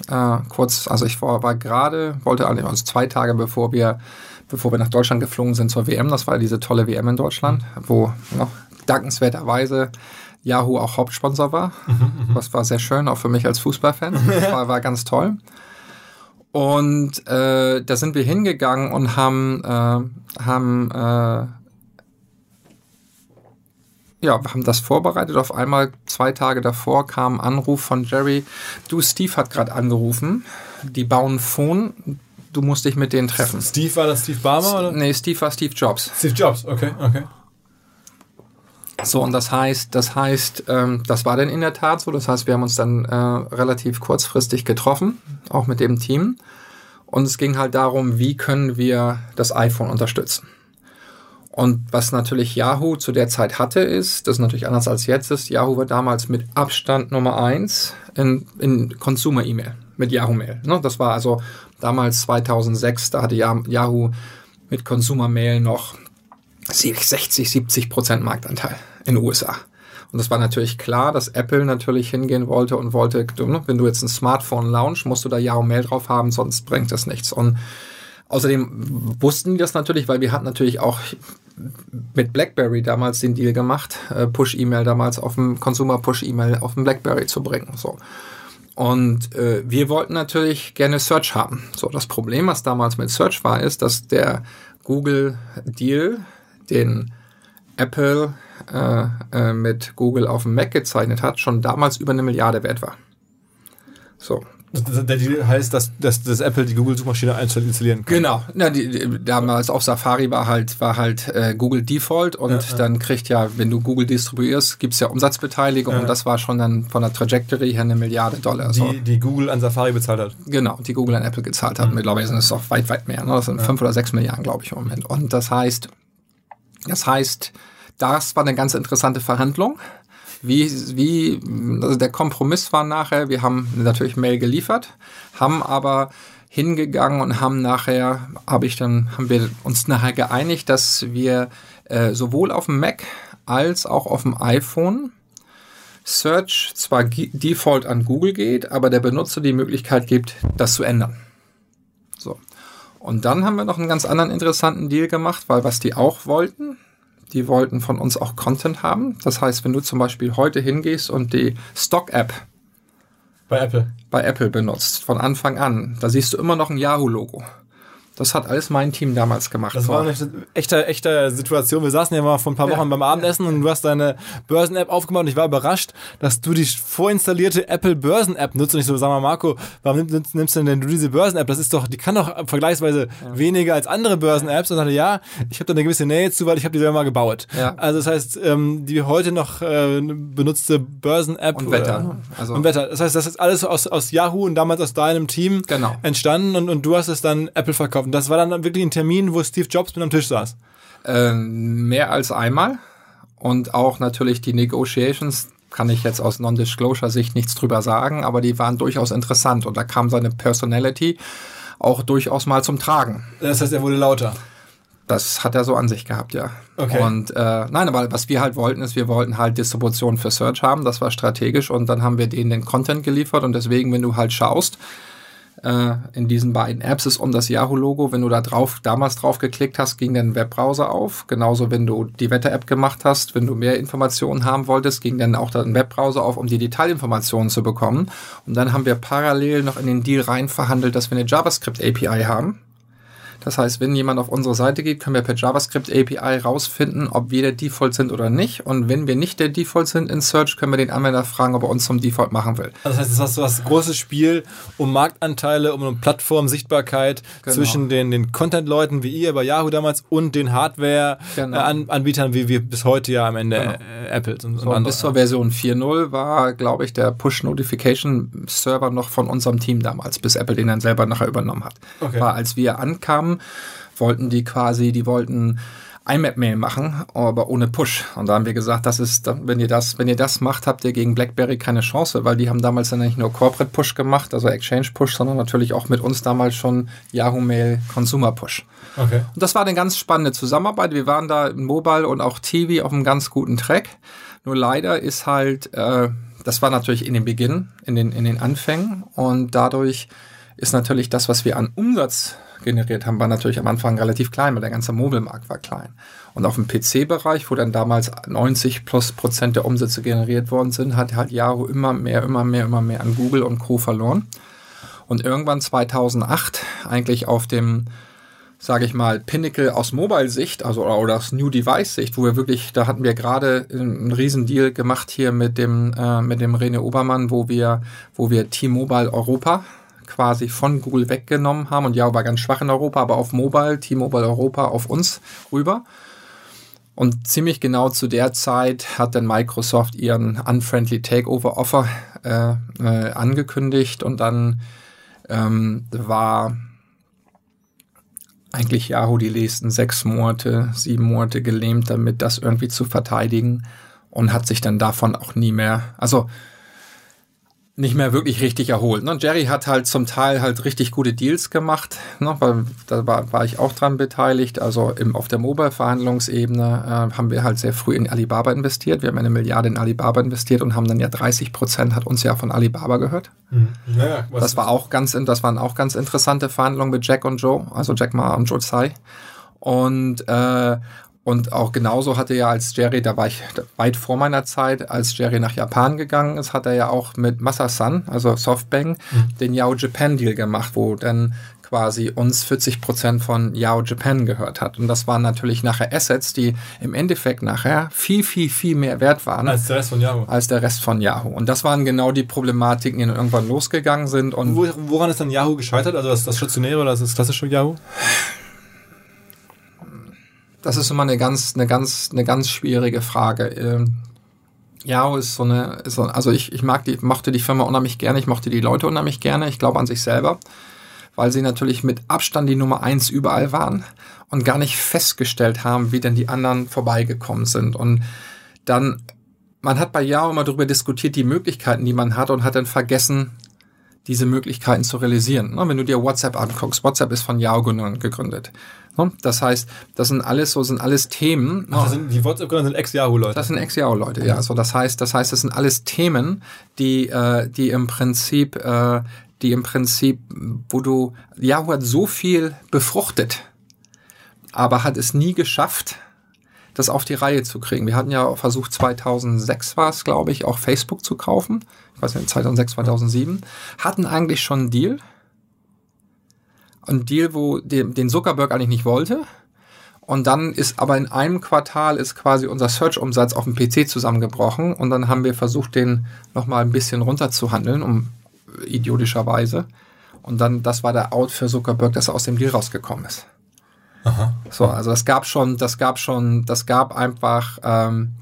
Äh, kurz, also ich war, war gerade, wollte eigentlich, also zwei Tage bevor wir, bevor wir nach Deutschland geflogen sind zur WM, das war diese tolle WM in Deutschland, wo noch dankenswerterweise Yahoo auch Hauptsponsor war. Mhm, mhm. das war sehr schön, auch für mich als Fußballfan. Das war, war ganz toll. Und äh, da sind wir hingegangen und haben, äh, haben, äh, ja, haben das vorbereitet. Auf einmal zwei Tage davor kam ein Anruf von Jerry. Du, Steve hat gerade angerufen. Die bauen Phone. Du musst dich mit denen treffen.
Steve war das Steve Barmer? Oder?
Nee, Steve war Steve Jobs.
Steve Jobs, okay, okay.
So, und das heißt, das heißt, ähm, das war dann in der Tat so. Das heißt, wir haben uns dann äh, relativ kurzfristig getroffen, auch mit dem Team. Und es ging halt darum, wie können wir das iPhone unterstützen. Und was natürlich Yahoo zu der Zeit hatte, ist, das ist natürlich anders als jetzt ist, Yahoo war damals mit Abstand Nummer eins in, in Consumer-E-Mail, mit Yahoo Mail. Ne? Das war also damals 2006, da hatte Yahoo mit Consumer Mail noch 60, 70 Prozent Marktanteil in den USA. Und es war natürlich klar, dass Apple natürlich hingehen wollte und wollte, ne, wenn du jetzt ein Smartphone launch, musst du da Ja und Mail drauf haben, sonst bringt das nichts. Und außerdem wussten die das natürlich, weil wir hatten natürlich auch mit BlackBerry damals den Deal gemacht, äh, Push-E-Mail damals auf dem Consumer Push-E-Mail auf dem BlackBerry zu bringen. So. Und äh, wir wollten natürlich gerne Search haben. So, das Problem, was damals mit Search war, ist, dass der Google Deal den Apple äh, äh, mit Google auf dem Mac gezeichnet hat, schon damals über eine Milliarde wert war. So,
Der Deal heißt, dass, dass, dass Apple die Google-Suchmaschine einzeln installieren kann.
Genau. Ja, die, die, damals auf Safari war halt, war halt äh, Google Default und ja, ja. dann kriegt ja, wenn du Google distribuierst, gibt's ja Umsatzbeteiligung ja. und das war schon dann von der Trajectory her eine Milliarde Dollar.
Die, so. die Google an Safari bezahlt hat.
Genau, die Google an Apple gezahlt hat. Mhm. Mittlerweile sind es auch weit, weit mehr. Ne? Das sind fünf oder sechs Milliarden, glaube ich, im Moment. Und das heißt, das heißt, das war eine ganz interessante Verhandlung wie, wie, also der Kompromiss war nachher, wir haben natürlich Mail geliefert, haben aber hingegangen und haben nachher, habe ich dann, haben wir uns nachher geeinigt, dass wir äh, sowohl auf dem Mac als auch auf dem iPhone Search zwar default an Google geht, aber der Benutzer die Möglichkeit gibt, das zu ändern. Und dann haben wir noch einen ganz anderen interessanten Deal gemacht, weil was die auch wollten, die wollten von uns auch Content haben. Das heißt, wenn du zum Beispiel heute hingehst und die Stock-App
bei Apple.
bei Apple benutzt, von Anfang an, da siehst du immer noch ein Yahoo-Logo. Das hat alles mein Team damals gemacht.
Das war eine echte, echte Situation. Wir saßen ja mal vor ein paar Wochen ja, beim Abendessen und du hast deine Börsen-App aufgemacht und ich war überrascht, dass du die vorinstallierte Apple Börsen-App nutzt und ich so, sag mal Marco, warum nimmst, nimmst denn, denn du diese Börsen-App? Das ist doch, die kann doch vergleichsweise ja. weniger als andere Börsen-Apps. Und dachte, ja, ich habe da eine gewisse Nähe zu, weil ich habe die selber mal gebaut. Ja. Also das heißt, ähm, die heute noch äh, benutzte Börsen-App
und Wetter.
Also und Wetter. Das heißt, das ist alles aus, aus Yahoo und damals aus deinem Team
genau.
entstanden und, und du hast es dann Apple verkauft. Und das war dann wirklich ein Termin, wo Steve Jobs mit am Tisch saß?
Ähm, mehr als einmal. Und auch natürlich die Negotiations, kann ich jetzt aus Non-Disclosure-Sicht nichts drüber sagen, aber die waren durchaus interessant und da kam seine Personality auch durchaus mal zum Tragen.
Das heißt, er wurde lauter.
Das hat er so an sich gehabt, ja. Okay. Und äh, nein, aber was wir halt wollten, ist, wir wollten halt Distribution für Search haben, das war strategisch und dann haben wir denen den Content geliefert und deswegen, wenn du halt schaust, äh, in diesen beiden Apps ist um das Yahoo-Logo. Wenn du da drauf, damals drauf geklickt hast, ging dann Webbrowser auf. Genauso, wenn du die Wetter-App gemacht hast, wenn du mehr Informationen haben wolltest, ging dann auch ein Webbrowser auf, um die Detailinformationen zu bekommen. Und dann haben wir parallel noch in den Deal rein verhandelt, dass wir eine JavaScript-API haben das heißt, wenn jemand auf unsere Seite geht, können wir per JavaScript API rausfinden, ob wir der Default sind oder nicht. Und wenn wir nicht der Default sind in Search, können wir den Anwender fragen, ob er uns zum Default machen will.
Also das heißt, das hast du das große Spiel um Marktanteile, um eine Plattformsichtbarkeit genau. zwischen den, den Content-Leuten wie ihr bei Yahoo damals und den Hardware-Anbietern genau. wie wir bis heute ja am Ende genau. Äh, Apple und,
so, und Bis zur Version 4.0 war, glaube ich, der Push-Notification-Server noch von unserem Team damals, bis Apple den dann selber nachher übernommen hat. Okay. War, als wir ankamen, wollten die quasi, die wollten IMAP-Mail machen, aber ohne Push. Und da haben wir gesagt, das ist, wenn ihr das, wenn ihr das macht, habt ihr gegen BlackBerry keine Chance, weil die haben damals dann nicht nur Corporate Push gemacht, also Exchange Push, sondern natürlich auch mit uns damals schon Yahoo Mail Consumer Push. Okay. Und das war eine ganz spannende Zusammenarbeit. Wir waren da in Mobile und auch TV auf einem ganz guten Track. Nur leider ist halt, äh, das war natürlich in den Beginn, in den, in den Anfängen und dadurch ist natürlich das, was wir an Umsatz generiert haben, war natürlich am Anfang relativ klein, weil der ganze Mobilmarkt war klein. Und auf dem PC-Bereich, wo dann damals 90 plus Prozent der Umsätze generiert worden sind, hat halt Yahoo immer mehr, immer mehr, immer mehr an Google und Co. verloren. Und irgendwann 2008, eigentlich auf dem, sage ich mal, Pinnacle aus Mobile-Sicht, also oder aus New Device-Sicht, wo wir wirklich, da hatten wir gerade einen Riesendeal gemacht hier mit dem, äh, mit dem René Obermann, wo wir, wo wir T-Mobile Europa quasi von Google weggenommen haben. Und ja, war ganz schwach in Europa, aber auf Mobile, T-Mobile Europa auf uns rüber. Und ziemlich genau zu der Zeit hat dann Microsoft ihren Unfriendly Takeover Offer äh, äh, angekündigt. Und dann ähm, war eigentlich Yahoo die nächsten sechs Monate, sieben Monate gelähmt damit, das irgendwie zu verteidigen. Und hat sich dann davon auch nie mehr, also nicht mehr wirklich richtig erholt. Ne? Jerry hat halt zum Teil halt richtig gute Deals gemacht, ne? weil da war, war ich auch dran beteiligt. Also im, auf der Mobile-Verhandlungsebene äh, haben wir halt sehr früh in Alibaba investiert. Wir haben eine Milliarde in Alibaba investiert und haben dann ja 30 Prozent hat uns ja von Alibaba gehört. Mhm. Ja, das war auch ganz, das waren auch ganz interessante Verhandlungen mit Jack und Joe, also Jack Ma und Joe Tsai. Und, äh, und auch genauso hatte ja als Jerry, da war ich weit vor meiner Zeit, als Jerry nach Japan gegangen ist, hat er ja auch mit Masasan, also Softbank, mhm. den Yao Japan Deal gemacht, wo dann quasi uns 40 Prozent von Yahoo Japan gehört hat. Und das waren natürlich nachher Assets, die im Endeffekt nachher viel, viel, viel mehr wert waren.
Als der Rest von Yahoo.
Als der Rest von Yahoo. Und das waren genau die Problematiken, die dann irgendwann losgegangen sind. Und
Wo, woran ist dann Yahoo gescheitert? Also das, das stationäre oder das klassische Yahoo?
Das ist immer eine ganz, eine ganz, eine ganz schwierige Frage. Ähm, ist so eine, ist so, also ich, ich mag die, mochte die Firma unheimlich gerne, ich mochte die Leute unheimlich gerne, ich glaube an sich selber, weil sie natürlich mit Abstand die Nummer eins überall waren und gar nicht festgestellt haben, wie denn die anderen vorbeigekommen sind. Und dann, man hat bei Yahoo immer darüber diskutiert, die Möglichkeiten, die man hat und hat dann vergessen, diese Möglichkeiten zu realisieren. Ne, wenn du dir WhatsApp anguckst, WhatsApp ist von Yahoo gegründet. Ne, das heißt, das sind alles so sind alles Themen.
Ach, sind, die WhatsApp-Gründer sind Ex-Yahoo-Leute.
Das sind Ex-Yahoo-Leute, ja. So, das heißt, das heißt, das sind alles Themen, die, äh, die im Prinzip, äh, die im Prinzip, wo du Yahoo hat so viel befruchtet, aber hat es nie geschafft, das auf die Reihe zu kriegen. Wir hatten ja versucht, 2006 war es, glaube ich, auch Facebook zu kaufen. Ich weiß nicht, 2006, 2007. Hatten eigentlich schon einen Deal. Ein Deal, wo den, den Zuckerberg eigentlich nicht wollte. Und dann ist aber in einem Quartal ist quasi unser Search-Umsatz auf dem PC zusammengebrochen. Und dann haben wir versucht, den nochmal ein bisschen runterzuhandeln, um idiotischerweise. Und dann, das war der Out für Zuckerberg, dass er aus dem Deal rausgekommen ist. Aha. So, also das gab schon, das gab schon, das gab einfach, ähm,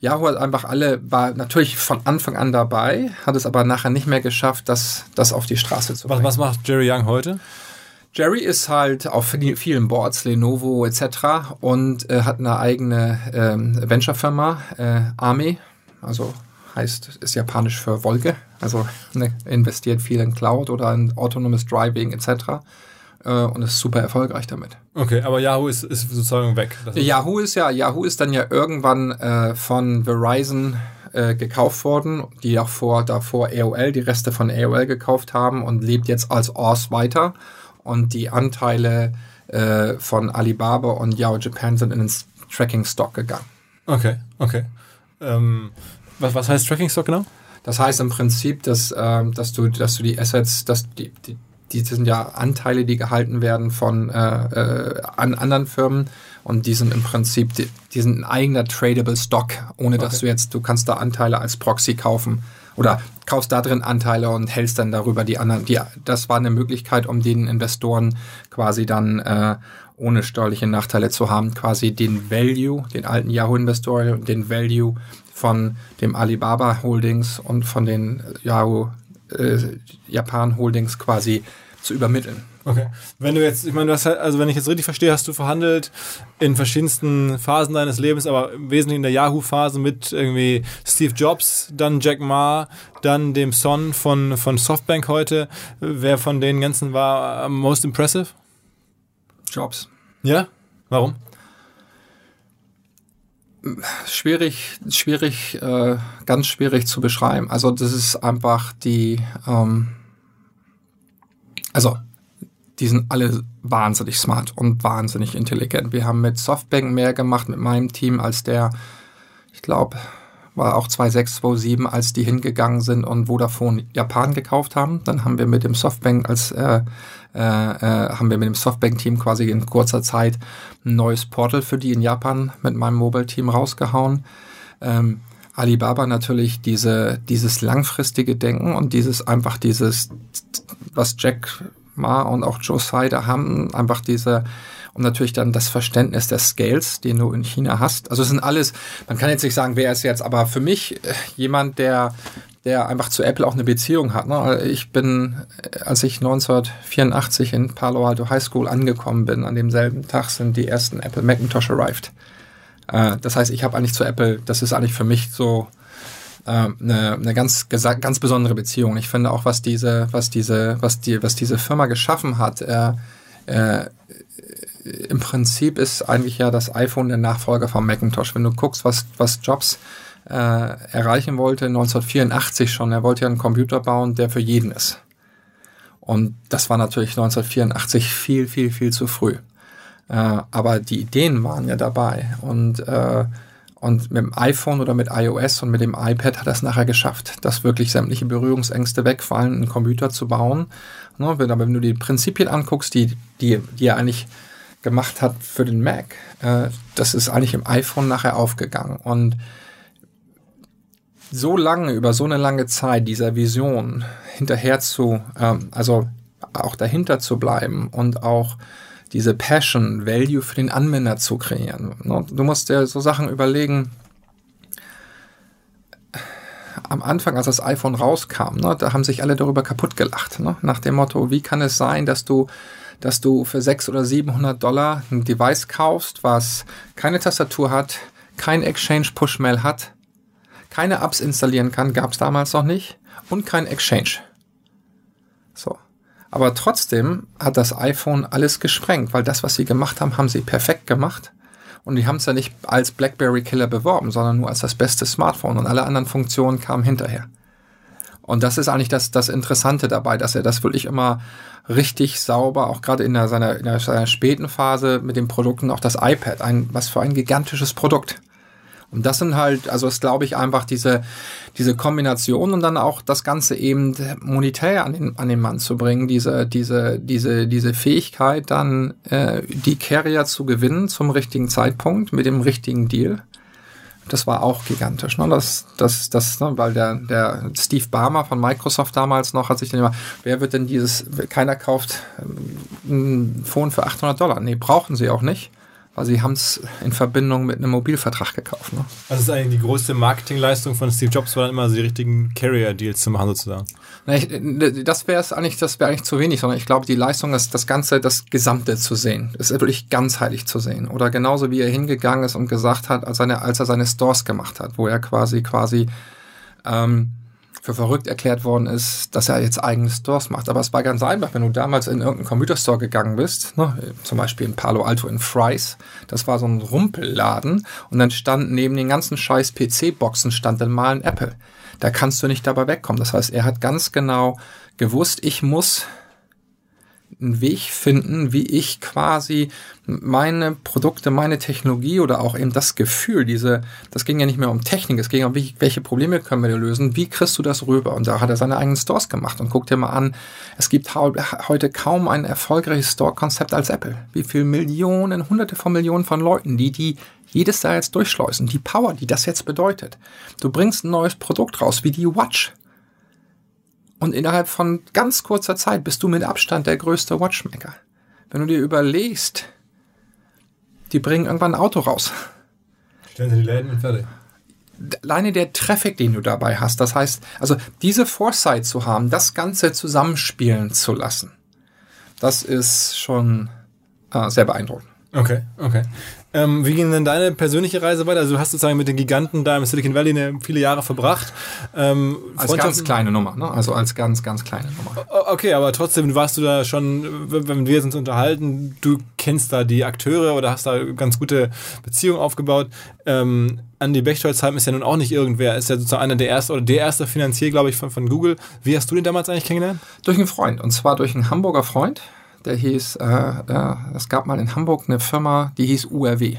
Yahoo hat einfach alle, war natürlich von Anfang an dabei, hat es aber nachher nicht mehr geschafft, das, das auf die Straße zu
bringen. Was, was macht Jerry Young heute?
Jerry ist halt auf vielen Boards, Lenovo etc. und äh, hat eine eigene ähm, Venture-Firma, äh, Army, also heißt, ist japanisch für Wolke, also ne, investiert viel in Cloud oder in Autonomous Driving etc äh, und ist super erfolgreich damit.
Okay, aber Yahoo ist, ist sozusagen weg.
Ist Yahoo ist ja, Yahoo ist dann ja irgendwann äh, von Verizon äh, gekauft worden, die auch vor, davor AOL, die Reste von AOL gekauft haben und lebt jetzt als ORS weiter. Und die Anteile äh, von Alibaba und Yahoo Japan sind in den Tracking Stock gegangen.
Okay, okay. Ähm, was, was heißt Tracking Stock genau?
Das heißt im Prinzip, dass, ähm, dass, du, dass du die Assets, dass die, die, die sind ja Anteile, die gehalten werden von äh, äh, an anderen Firmen und die sind im Prinzip, die, die sind ein eigener tradable Stock, ohne dass du jetzt, du kannst da Anteile als Proxy kaufen oder kaufst da drin Anteile und hältst dann darüber die anderen. Die, das war eine Möglichkeit, um den Investoren quasi dann äh, ohne steuerliche Nachteile zu haben, quasi den Value, den alten Yahoo-Investoren, den Value von dem Alibaba Holdings und von den Yahoo äh, Japan Holdings quasi zu übermitteln.
Okay. Wenn du jetzt, ich meine, du hast halt, also wenn ich jetzt richtig verstehe, hast du verhandelt in verschiedensten Phasen deines Lebens, aber im Wesentlichen in der Yahoo-Phase mit irgendwie Steve Jobs, dann Jack Ma, dann dem Son von, von Softbank heute. Wer von den ganzen war most impressive?
Jobs.
Ja? Warum?
Schwierig, schwierig, äh, ganz schwierig zu beschreiben. Also das ist einfach die, ähm, also die sind alle wahnsinnig smart und wahnsinnig intelligent. Wir haben mit Softbank mehr gemacht mit meinem Team als der, ich glaube, war auch 2006, 2007, als die hingegangen sind und Vodafone Japan gekauft haben. Dann haben wir mit dem Softbank als äh, äh, äh, haben wir mit dem Softbank-Team quasi in kurzer Zeit ein neues Portal für die in Japan mit meinem Mobile-Team rausgehauen. Ähm, Alibaba natürlich diese, dieses langfristige Denken und dieses einfach dieses, was Jack Ma und auch Joe Sider haben, einfach diese und natürlich dann das Verständnis des Scales, den du in China hast. Also es sind alles, man kann jetzt nicht sagen, wer ist jetzt, aber für mich äh, jemand, der der einfach zu Apple auch eine Beziehung hat. Ne? Ich bin, äh, als ich 1984 in Palo Alto High School angekommen bin, an demselben Tag sind die ersten Apple Macintosh arrived. Äh, das heißt, ich habe eigentlich zu Apple, das ist eigentlich für mich so eine, eine ganz ganz besondere Beziehung. Ich finde auch, was diese was diese was die was diese Firma geschaffen hat. Äh, äh, Im Prinzip ist eigentlich ja das iPhone der Nachfolger vom Macintosh. Wenn du guckst, was was Jobs äh, erreichen wollte, 1984 schon, er wollte ja einen Computer bauen, der für jeden ist. Und das war natürlich 1984 viel, viel, viel zu früh. Äh, aber die Ideen waren ja dabei. Und äh, Und mit dem iPhone oder mit iOS und mit dem iPad hat er es nachher geschafft, dass wirklich sämtliche Berührungsängste wegfallen, einen Computer zu bauen. Ne, wenn, aber wenn du die Prinzipien anguckst, die, die, die er eigentlich gemacht hat für den Mac, äh, das ist eigentlich im iPhone nachher aufgegangen. Und so lange, über so eine lange Zeit dieser Vision hinterher zu, ähm, also auch dahinter zu bleiben und auch diese Passion, Value für den Anwender zu kreieren. Ne? Du musst dir so Sachen überlegen, am Anfang, als das iPhone rauskam, ne, da haben sich alle darüber kaputt gelacht. Ne? Nach dem Motto, wie kann es sein, dass du, dass du für 600 oder 700 Dollar ein Device kaufst, was keine Tastatur hat, kein Exchange-Push-Mail hat, keine Apps installieren kann, gab es damals noch nicht, und kein Exchange. So. Aber trotzdem hat das iPhone alles gesprengt, weil das, was sie gemacht haben, haben sie perfekt gemacht. Und die haben es ja nicht als BlackBerry Killer beworben, sondern nur als das beste Smartphone und alle anderen Funktionen kamen hinterher. Und das ist eigentlich das, das Interessante dabei, dass er das wirklich immer richtig sauber, auch gerade in, der, seiner, in der, seiner späten Phase mit den Produkten, auch das iPad, ein, was für ein gigantisches Produkt. Und das sind halt, also ist glaube ich einfach diese, diese Kombination und dann auch das Ganze eben monetär an den, an den Mann zu bringen, diese, diese, diese, diese Fähigkeit dann, äh, die Carrier zu gewinnen zum richtigen Zeitpunkt mit dem richtigen Deal. Das war auch gigantisch, ne? Das, das, das, ne? weil der, der Steve Barmer von Microsoft damals noch hat sich dann immer, wer wird denn dieses, keiner kauft ähm, ein Phone für 800 Dollar. Nee, brauchen sie auch nicht weil sie haben es in Verbindung mit einem Mobilvertrag gekauft. Ne?
Also das ist eigentlich die größte Marketingleistung von Steve Jobs, war dann immer so die richtigen Carrier-Deals zu machen sozusagen.
Na, ich, das wäre es eigentlich, das wäre eigentlich zu wenig, sondern ich glaube, die Leistung ist das Ganze, das Gesamte zu sehen. Das ist wirklich ganzheitlich zu sehen. Oder genauso wie er hingegangen ist und gesagt hat, als, seine, als er seine Stores gemacht hat, wo er quasi quasi ähm, für verrückt erklärt worden ist, dass er jetzt eigene Stores macht. Aber es war ganz einfach, wenn du damals in irgendeinen Computerstore gegangen bist, ne, zum Beispiel in Palo Alto in Fry's, das war so ein Rumpelladen und dann stand neben den ganzen scheiß PC-Boxen stand dann mal ein Apple. Da kannst du nicht dabei wegkommen. Das heißt, er hat ganz genau gewusst, ich muss einen Weg finden, wie ich quasi meine Produkte, meine Technologie oder auch eben das Gefühl, diese, das ging ja nicht mehr um Technik, es ging um, welche Probleme können wir lösen, wie kriegst du das rüber? Und da hat er seine eigenen Stores gemacht und guck dir mal an, es gibt heute kaum ein erfolgreiches Store-Konzept als Apple. Wie viele Millionen, hunderte von Millionen von Leuten, die die jedes Jahr jetzt durchschleusen, die Power, die das jetzt bedeutet. Du bringst ein neues Produkt raus, wie die Watch. Und innerhalb von ganz kurzer Zeit bist du mit Abstand der größte Watchmaker. Wenn du dir überlegst, die bringen irgendwann ein Auto raus.
Stellen sie die Läden und fertig.
Alleine der Traffic, den du dabei hast, das heißt, also diese Foresight zu haben, das Ganze zusammenspielen zu lassen, das ist schon äh, sehr beeindruckend.
Okay, okay. Ähm, wie ging denn deine persönliche Reise weiter? Also du hast sozusagen mit den Giganten da im Silicon Valley eine, viele Jahre verbracht.
Ähm, als ganz kleine Nummer, ne? Also als ganz, ganz kleine Nummer.
Okay, aber trotzdem warst du da schon, wenn wir uns unterhalten, du kennst da die Akteure oder hast da ganz gute Beziehungen aufgebaut. Ähm, Andy Bechtolzheim ist ja nun auch nicht irgendwer, ist ja sozusagen einer der ersten oder der erste Finanzier, glaube ich, von, von Google. Wie hast du den damals eigentlich kennengelernt?
Durch einen Freund, und zwar durch einen Hamburger Freund der hieß, äh, äh, es gab mal in Hamburg eine Firma, die hieß URW.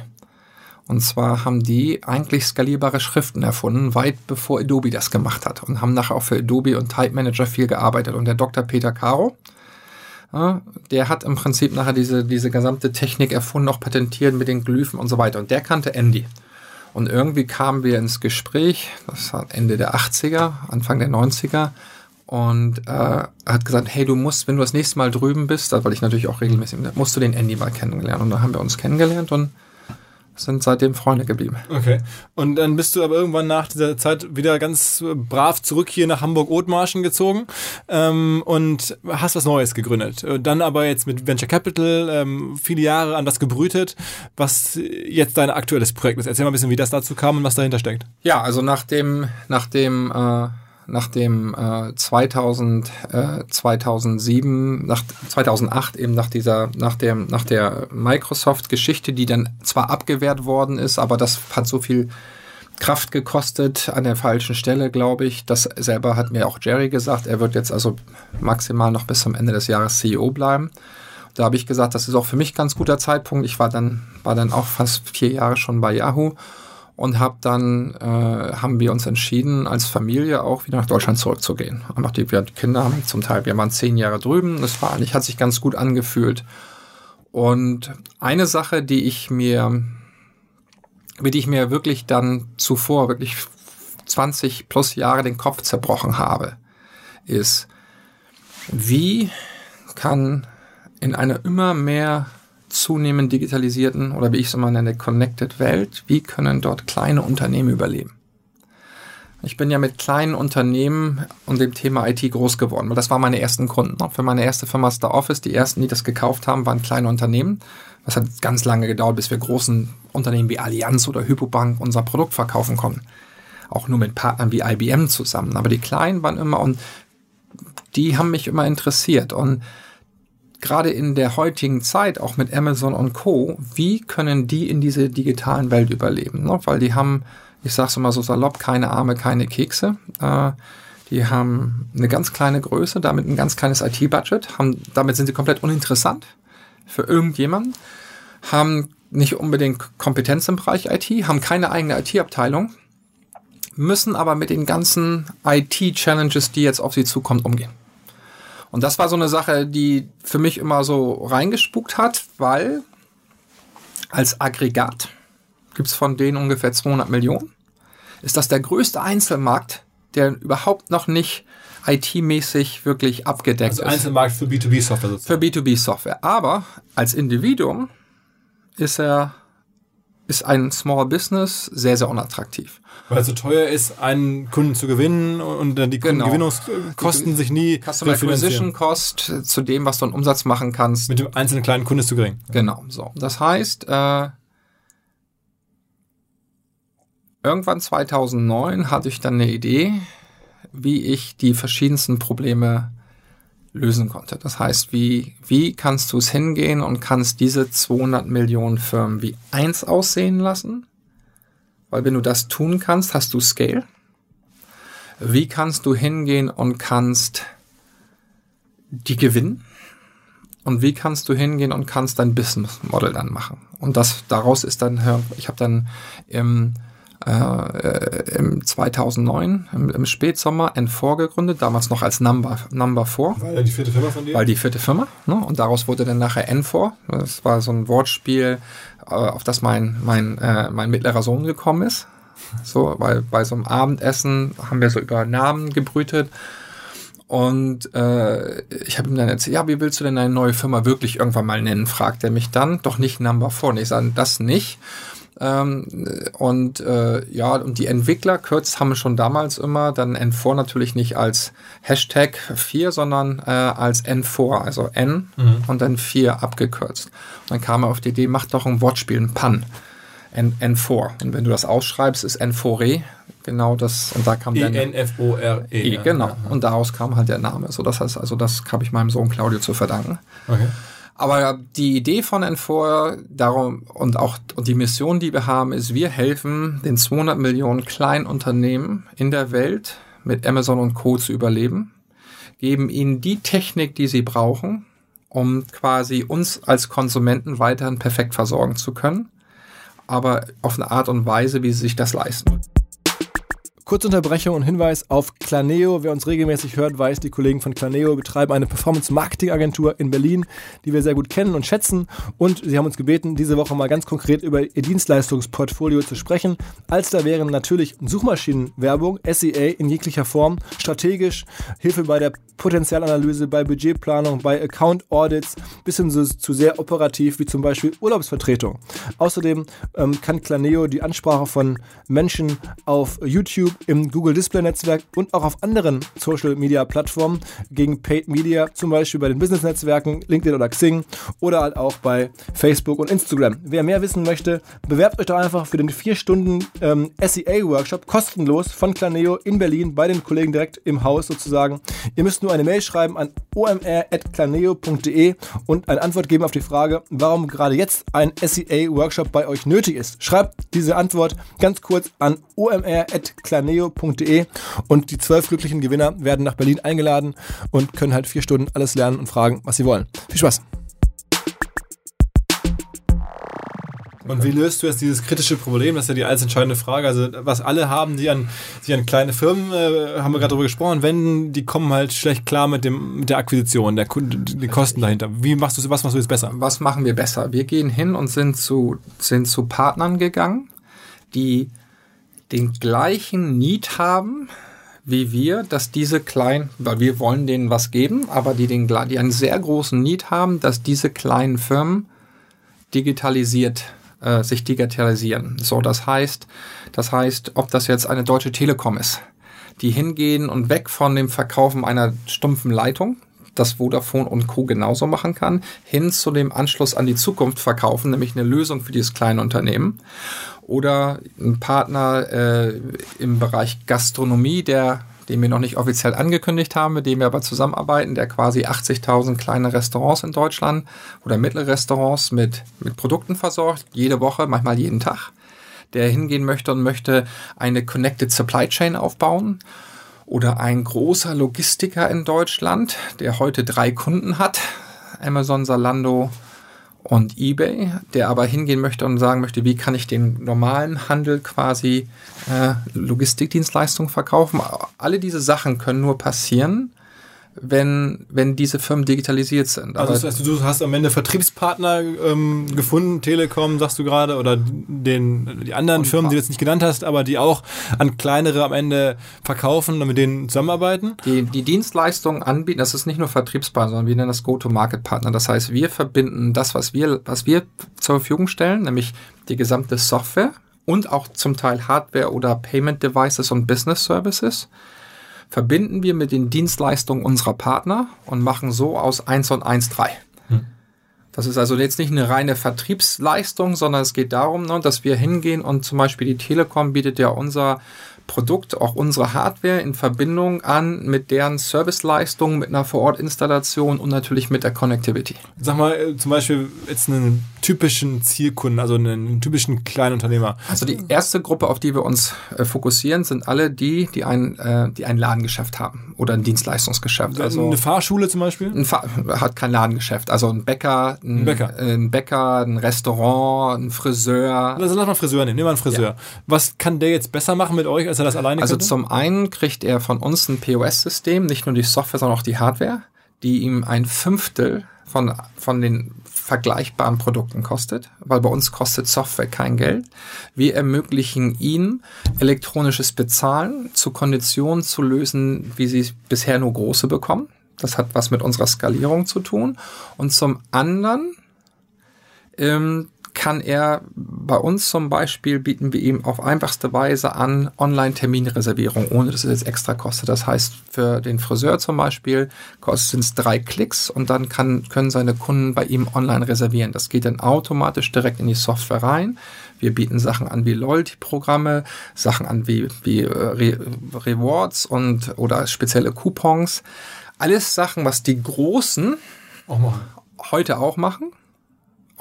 Und zwar haben die eigentlich skalierbare Schriften erfunden, weit bevor Adobe das gemacht hat. Und haben nachher auch für Adobe und Type Manager viel gearbeitet. Und der Dr. Peter Caro, äh, der hat im Prinzip nachher diese, diese gesamte Technik erfunden, auch patentiert mit den Glyphen und so weiter. Und der kannte Andy. Und irgendwie kamen wir ins Gespräch, das war Ende der 80er, Anfang der 90er, und äh, hat gesagt, hey, du musst, wenn du das nächste Mal drüben bist, weil ich natürlich auch regelmäßig, musst du den Andy mal kennenlernen. Und dann haben wir uns kennengelernt und sind seitdem Freunde geblieben.
Okay. Und dann bist du aber irgendwann nach dieser Zeit wieder ganz brav zurück hier nach Hamburg-Othmarschen gezogen ähm, und hast was Neues gegründet. Dann aber jetzt mit Venture Capital ähm, viele Jahre an das gebrütet, was jetzt dein aktuelles Projekt ist. Erzähl mal ein bisschen, wie das dazu kam und was dahinter steckt.
Ja, also nach dem, nach dem äh nachdem äh, 2000, äh, 2007, nach 2008 eben nach dieser, nach dem, nach der Microsoft-Geschichte, die dann zwar abgewehrt worden ist, aber das hat so viel Kraft gekostet an der falschen Stelle, glaube ich. Das selber hat mir auch Jerry gesagt. Er wird jetzt also maximal noch bis zum Ende des Jahres CEO bleiben. Da habe ich gesagt, das ist auch für mich ganz guter Zeitpunkt. Ich war dann, war dann auch fast vier Jahre schon bei Yahoo und hab dann äh, haben wir uns entschieden, als Familie auch wieder nach Deutschland zurückzugehen. Einfach die, wir Kinder haben zum Teil, wir waren zehn Jahre drüben, das war eigentlich, hat sich ganz gut angefühlt. Und eine Sache, die ich mir, mit die ich mir wirklich dann zuvor, wirklich 20 plus Jahre den Kopf zerbrochen habe, ist, wie kann in einer immer mehr zunehmend digitalisierten oder wie ich es immer nenne, connected Welt, wie können dort kleine Unternehmen überleben? Ich bin ja mit kleinen Unternehmen und dem Thema IT groß geworden, weil das waren meine ersten Kunden. Für meine erste Firma Star Office, die ersten, die das gekauft haben, waren kleine Unternehmen. Das hat ganz lange gedauert, bis wir großen Unternehmen wie Allianz oder Hypobank unser Produkt verkaufen konnten. Auch nur mit Partnern wie IBM zusammen. Aber die kleinen waren immer und die haben mich immer interessiert. Und gerade in der heutigen Zeit, auch mit Amazon und Co., wie können die in diese digitalen Welt überleben? Ne? Weil die haben, ich sag's immer so salopp, keine Arme, keine Kekse. Äh, die haben eine ganz kleine Größe, damit ein ganz kleines IT-Budget, damit sind sie komplett uninteressant für irgendjemanden, haben nicht unbedingt Kompetenz im Bereich IT, haben keine eigene IT-Abteilung, müssen aber mit den ganzen IT-Challenges, die jetzt auf sie zukommen, umgehen. Und das war so eine Sache, die für mich immer so reingespukt hat, weil als Aggregat gibt es von denen ungefähr 200 Millionen. Ist das der größte Einzelmarkt, der überhaupt noch nicht IT-mäßig wirklich abgedeckt
also
ist.
Einzelmarkt für B2B-Software
sozusagen. Für B2B-Software. Aber als Individuum ist er ist ein Small Business sehr, sehr unattraktiv.
Weil es so teuer ist, einen Kunden zu gewinnen und dann die genau. Gewinnungskosten sich nie
Customer Acquisition Cost zu dem, was du an Umsatz machen kannst.
Mit dem einzelnen kleinen Kunden ist zu gering.
Genau, so. Das heißt, äh, irgendwann 2009 hatte ich dann eine Idee, wie ich die verschiedensten Probleme lösen konnte. Das heißt, wie, wie kannst du es hingehen und kannst diese 200 Millionen Firmen wie eins aussehen lassen? Weil wenn du das tun kannst, hast du Scale. Wie kannst du hingehen und kannst die gewinnen? Und wie kannst du hingehen und kannst dein Business Model dann machen? Und das daraus ist dann, ich habe dann im äh, im 2009, im, im Spätsommer, N4 gegründet, damals noch als Number, Number 4.
Weil die vierte Firma von dir?
Weil die vierte Firma. Ne? Und daraus wurde dann nachher N4. Das war so ein Wortspiel, äh, auf das mein, mein, äh, mein mittlerer Sohn gekommen ist. So, weil bei so einem Abendessen haben wir so über Namen gebrütet. Und äh, ich habe ihm dann erzählt, ja, wie willst du denn deine neue Firma wirklich irgendwann mal nennen? fragt er mich dann. Doch nicht Number 4. Und ich sage, das nicht. Ähm, und äh, ja, und die Entwickler kürzt haben schon damals immer dann N4 natürlich nicht als Hashtag 4, sondern äh, als N4, also N mhm. und dann 4 abgekürzt. Und dann kam er auf die Idee, mach doch ein Wortspiel, ein Pan. N, N4. Und wenn du das ausschreibst, ist N4E genau das. Und da kam
dann. E-N-F-O-R-E.
E, genau. Und daraus kam halt der Name. So, das heißt, also das habe ich meinem Sohn Claudio zu verdanken. Okay. Aber die Idee von Enfor darum und auch und die Mission, die wir haben, ist, wir helfen den 200 Millionen kleinen Unternehmen in der Welt mit Amazon und Co. zu überleben, geben ihnen die Technik, die sie brauchen, um quasi uns als Konsumenten weiterhin perfekt versorgen zu können, aber auf eine Art und Weise, wie sie sich das leisten.
Kurze Unterbrechung und Hinweis auf Claneo. Wer uns regelmäßig hört, weiß, die Kollegen von Claneo betreiben eine Performance-Marketing-Agentur in Berlin, die wir sehr gut kennen und schätzen. Und sie haben uns gebeten, diese Woche mal ganz konkret über ihr Dienstleistungsportfolio zu sprechen. Als da wären natürlich Suchmaschinenwerbung, SEA in jeglicher Form, strategisch, Hilfe bei der Potenzialanalyse, bei Budgetplanung, bei Account Audits, bis hin zu, zu sehr operativ, wie zum Beispiel Urlaubsvertretung. Außerdem ähm, kann Claneo die Ansprache von Menschen auf YouTube im Google Display Netzwerk und auch auf anderen Social Media Plattformen gegen Paid Media, zum Beispiel bei den Business Netzwerken, LinkedIn oder Xing oder halt auch bei Facebook und Instagram. Wer mehr wissen möchte, bewerbt euch doch einfach für den 4 Stunden ähm, SEA Workshop kostenlos von Claneo in Berlin bei den Kollegen direkt im Haus sozusagen. Ihr müsst nur eine Mail schreiben an omr.claneo.de und eine Antwort geben auf die Frage, warum gerade jetzt ein SEA Workshop bei euch nötig ist. Schreibt diese Antwort ganz kurz an omr.claneo.de planeo.de und die zwölf glücklichen Gewinner werden nach Berlin eingeladen und können halt vier Stunden alles lernen und fragen, was sie wollen. Viel Spaß! Und wie löst du jetzt dieses kritische Problem? Das ist ja die alles entscheidende Frage. Also was alle haben, die an, die an kleine Firmen, äh, haben wir gerade darüber gesprochen, wenden, die kommen halt schlecht klar mit dem mit der Akquisition, der den Kosten dahinter. Wie machst du was machst du jetzt besser?
Was machen wir besser? Wir gehen hin und sind zu sind zu Partnern gegangen, die den gleichen Need haben wie wir, dass diese kleinen, weil wir wollen denen was geben, aber die, den, die einen sehr großen Need haben, dass diese kleinen Firmen digitalisiert äh, sich digitalisieren. So, das heißt, das heißt, ob das jetzt eine deutsche Telekom ist, die hingehen und weg von dem Verkaufen einer stumpfen Leitung, das Vodafone und Co. genauso machen kann, hin zu dem Anschluss an die Zukunft verkaufen, nämlich eine Lösung für dieses kleine Unternehmen. Oder ein Partner äh, im Bereich Gastronomie, der den wir noch nicht offiziell angekündigt haben, mit dem wir aber zusammenarbeiten, der quasi 80.000 kleine Restaurants in Deutschland oder mittlere Restaurants mit, mit Produkten versorgt, jede Woche, manchmal jeden Tag, der hingehen möchte und möchte eine Connected Supply Chain aufbauen oder ein großer Logistiker in Deutschland, der heute drei Kunden hat, Amazon, Salando und eBay, der aber hingehen möchte und sagen möchte, wie kann ich den normalen Handel quasi äh, Logistikdienstleistungen verkaufen. Alle diese Sachen können nur passieren, wenn, wenn diese Firmen digitalisiert sind.
Also das heißt, du hast am Ende Vertriebspartner ähm, gefunden, Telekom sagst du gerade, oder den, die anderen Firmen, die du jetzt nicht genannt hast, aber die auch an kleinere am Ende verkaufen und mit denen zusammenarbeiten?
Die, die Dienstleistungen anbieten, das ist nicht nur Vertriebspartner, sondern wir nennen das Go-to-Market-Partner. Das heißt, wir verbinden das, was wir, was wir zur Verfügung stellen, nämlich die gesamte Software und auch zum Teil Hardware oder Payment Devices und Business Services verbinden wir mit den Dienstleistungen unserer Partner und machen so aus 1 und 1 3. Hm. Das ist also jetzt nicht eine reine Vertriebsleistung, sondern es geht darum, ne, dass wir hingehen und zum Beispiel die Telekom bietet ja unser Produkt, auch unsere Hardware in Verbindung an mit deren Serviceleistung, mit einer Vorortinstallation und natürlich mit der Connectivity.
Sag mal äh, zum Beispiel jetzt einen typischen Zielkunden, also einen typischen Kleinunternehmer.
Also die erste Gruppe, auf die wir uns äh, fokussieren, sind alle die, die ein, äh, die ein Ladengeschäft haben oder ein Dienstleistungsgeschäft.
Also eine Fahrschule zum Beispiel?
Ein Fahr hat kein Ladengeschäft. Also ein Bäcker, ein, ein, Bäcker. ein Bäcker, ein Restaurant, ein Friseur.
Also lass mal Friseur nehmen, nehmen wir einen Friseur. Ja. Was kann der jetzt besser machen mit euch als er das alleine
Also
könnte?
zum einen kriegt er von uns ein POS-System, nicht nur die Software, sondern auch die Hardware, die ihm ein Fünftel von, von den vergleichbaren Produkten kostet, weil bei uns kostet Software kein Geld. Wir ermöglichen ihm elektronisches Bezahlen zu Konditionen zu lösen, wie sie bisher nur große bekommen. Das hat was mit unserer Skalierung zu tun. Und zum anderen ähm, kann er bei uns zum Beispiel bieten wir ihm auf einfachste Weise an Online-Terminreservierung, ohne dass es jetzt extra kostet. Das heißt, für den Friseur zum Beispiel kostet es drei Klicks und dann kann, können seine Kunden bei ihm online reservieren. Das geht dann automatisch direkt in die Software rein. Wir bieten Sachen an wie Loyalty-Programme, Sachen an wie, wie äh, Re Rewards und oder spezielle Coupons. Alles Sachen, was die Großen auch heute auch machen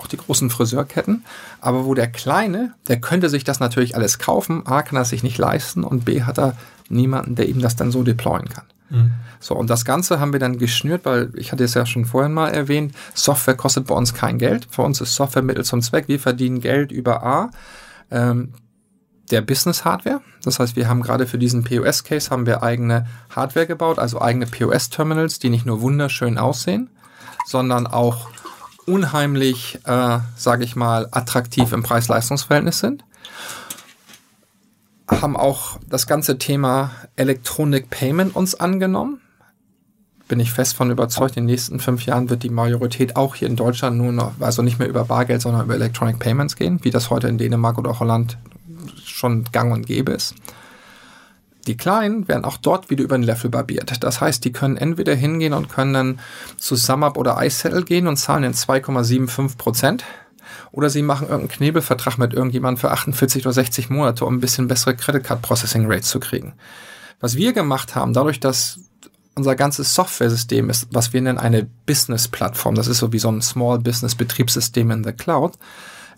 auch die großen Friseurketten, aber wo der Kleine, der könnte sich das natürlich alles kaufen, A, kann er sich nicht leisten und B, hat er niemanden, der ihm das dann so deployen kann. Mhm. So, und das Ganze haben wir dann geschnürt, weil ich hatte es ja schon vorhin mal erwähnt, Software kostet bei uns kein Geld. Für uns ist Software Mittel zum Zweck. Wir verdienen Geld über A, ähm, der Business Hardware. Das heißt, wir haben gerade für diesen POS Case haben wir eigene Hardware gebaut, also eigene POS Terminals, die nicht nur wunderschön aussehen, sondern auch unheimlich, äh, sage ich mal, attraktiv im Preis-Leistungs-Verhältnis sind. Haben auch das ganze Thema Electronic Payment uns angenommen. Bin ich fest von überzeugt, in den nächsten fünf Jahren wird die Majorität auch hier in Deutschland nur noch, also nicht mehr über Bargeld, sondern über Electronic Payments gehen, wie das heute in Dänemark oder Holland schon gang und gäbe ist. Die Kleinen werden auch dort wieder über den Level barbiert. Das heißt, die können entweder hingehen und können dann zu SumUp oder iSettle gehen und zahlen in 2,75 Prozent. Oder sie machen irgendeinen Knebelvertrag mit irgendjemandem für 48 oder 60 Monate, um ein bisschen bessere Credit Card Processing Rates zu kriegen. Was wir gemacht haben, dadurch, dass unser ganzes Software-System ist, was wir nennen eine Business-Plattform, das ist so wie so ein Small Business Betriebssystem in the Cloud,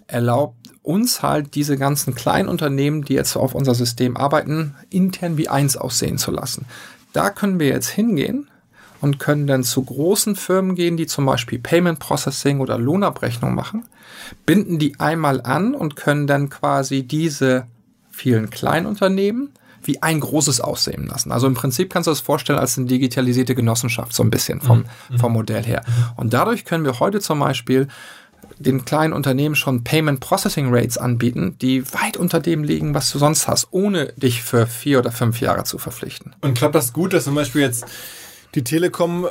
erlaubt uns halt diese ganzen kleinen Unternehmen, die jetzt auf unser System arbeiten, intern wie eins aussehen zu lassen. Da können wir jetzt hingehen und können dann zu großen Firmen gehen, die zum Beispiel Payment Processing oder Lohnabrechnung machen, binden die einmal an und können dann quasi diese vielen Kleinunternehmen wie ein großes aussehen lassen. Also im Prinzip kannst du das vorstellen als eine digitalisierte Genossenschaft, so ein bisschen vom, mhm. vom Modell her. Und dadurch können wir heute zum Beispiel den kleinen Unternehmen schon Payment Processing Rates anbieten, die weit unter dem liegen, was du sonst hast, ohne dich für vier oder fünf Jahre zu verpflichten.
Und klappt das gut, dass zum Beispiel jetzt die Telekom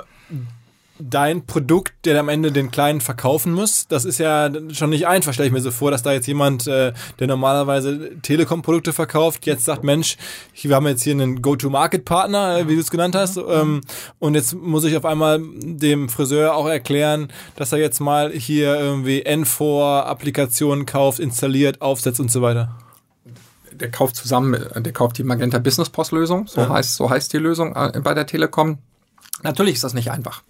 dein Produkt, der am Ende den Kleinen verkaufen muss, das ist ja schon nicht einfach, stelle ich mir so vor, dass da jetzt jemand, äh, der normalerweise Telekom-Produkte verkauft, jetzt sagt, Mensch, wir haben jetzt hier einen Go-to-Market-Partner, äh, wie du es genannt hast, ähm, und jetzt muss ich auf einmal dem Friseur auch erklären, dass er jetzt mal hier irgendwie N4-Applikationen kauft, installiert, aufsetzt und so weiter
der kauft zusammen, der kauft die Magenta Business Post Lösung, so ja. heißt so heißt die Lösung äh, bei der Telekom. Natürlich ist das nicht einfach.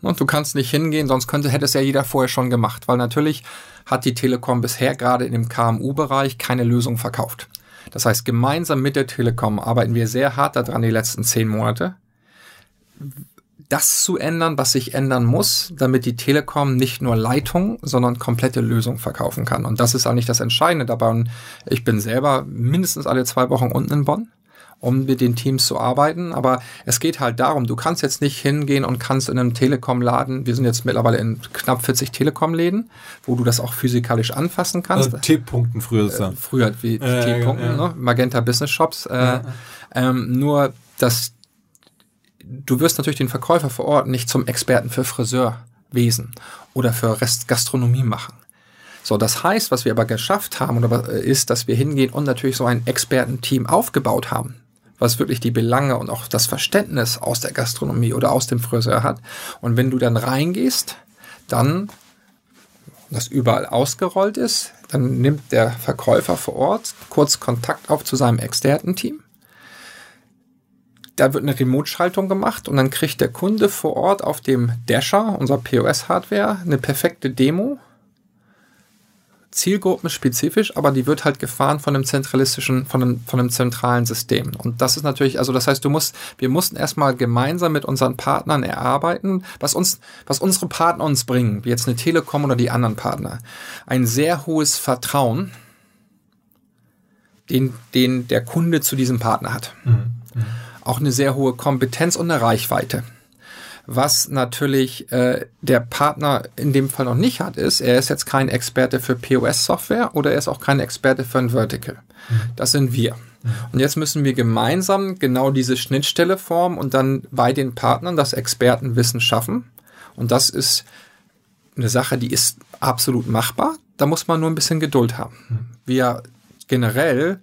Und du kannst nicht hingehen, sonst könnte, hätte es ja jeder vorher schon gemacht, weil natürlich hat die Telekom bisher gerade in dem KMU-Bereich keine Lösung verkauft. Das heißt, gemeinsam mit der Telekom arbeiten wir sehr hart daran die letzten zehn Monate, das zu ändern, was sich ändern muss, damit die Telekom nicht nur Leitung, sondern komplette Lösung verkaufen kann. Und das ist eigentlich das Entscheidende dabei. Und ich bin selber mindestens alle zwei Wochen unten in Bonn um mit den Teams zu arbeiten. Aber es geht halt darum, du kannst jetzt nicht hingehen und kannst in einem Telekom-Laden, wir sind jetzt mittlerweile in knapp 40 Telekom-Läden, wo du das auch physikalisch anfassen kannst. Also
T-Punkten früher
sozusagen. Äh, früher wie äh, T-Punkten, ja, ja. ne? Magenta Business Shops. Äh, ja. ähm, nur, dass du wirst natürlich den Verkäufer vor Ort nicht zum Experten für Friseurwesen oder für Rest Gastronomie machen. So, das heißt, was wir aber geschafft haben, oder ist, dass wir hingehen und natürlich so ein Expertenteam aufgebaut haben was wirklich die Belange und auch das Verständnis aus der Gastronomie oder aus dem Friseur hat. Und wenn du dann reingehst, dann das überall ausgerollt ist, dann nimmt der Verkäufer vor Ort kurz Kontakt auf zu seinem externen Team. Da wird eine Remote-Schaltung gemacht und dann kriegt der Kunde vor Ort auf dem Dasher, unserer POS-Hardware, eine perfekte Demo zielgruppenspezifisch, aber die wird halt gefahren von einem zentralistischen, von einem, von einem zentralen System. Und das ist natürlich, also das heißt, du musst, wir mussten erstmal gemeinsam mit unseren Partnern erarbeiten, was uns, was unsere Partner uns bringen, wie jetzt eine Telekom oder die anderen Partner. Ein sehr hohes Vertrauen, den, den der Kunde zu diesem Partner hat. Mhm. Mhm. Auch eine sehr hohe Kompetenz und eine Reichweite. Was natürlich äh, der Partner in dem Fall noch nicht hat, ist, er ist jetzt kein Experte für POS-Software oder er ist auch kein Experte für ein Vertical. Mhm. Das sind wir. Mhm. Und jetzt müssen wir gemeinsam genau diese Schnittstelle formen und dann bei den Partnern das Expertenwissen schaffen. Und das ist eine Sache, die ist absolut machbar. Da muss man nur ein bisschen Geduld haben. Mhm. Wir generell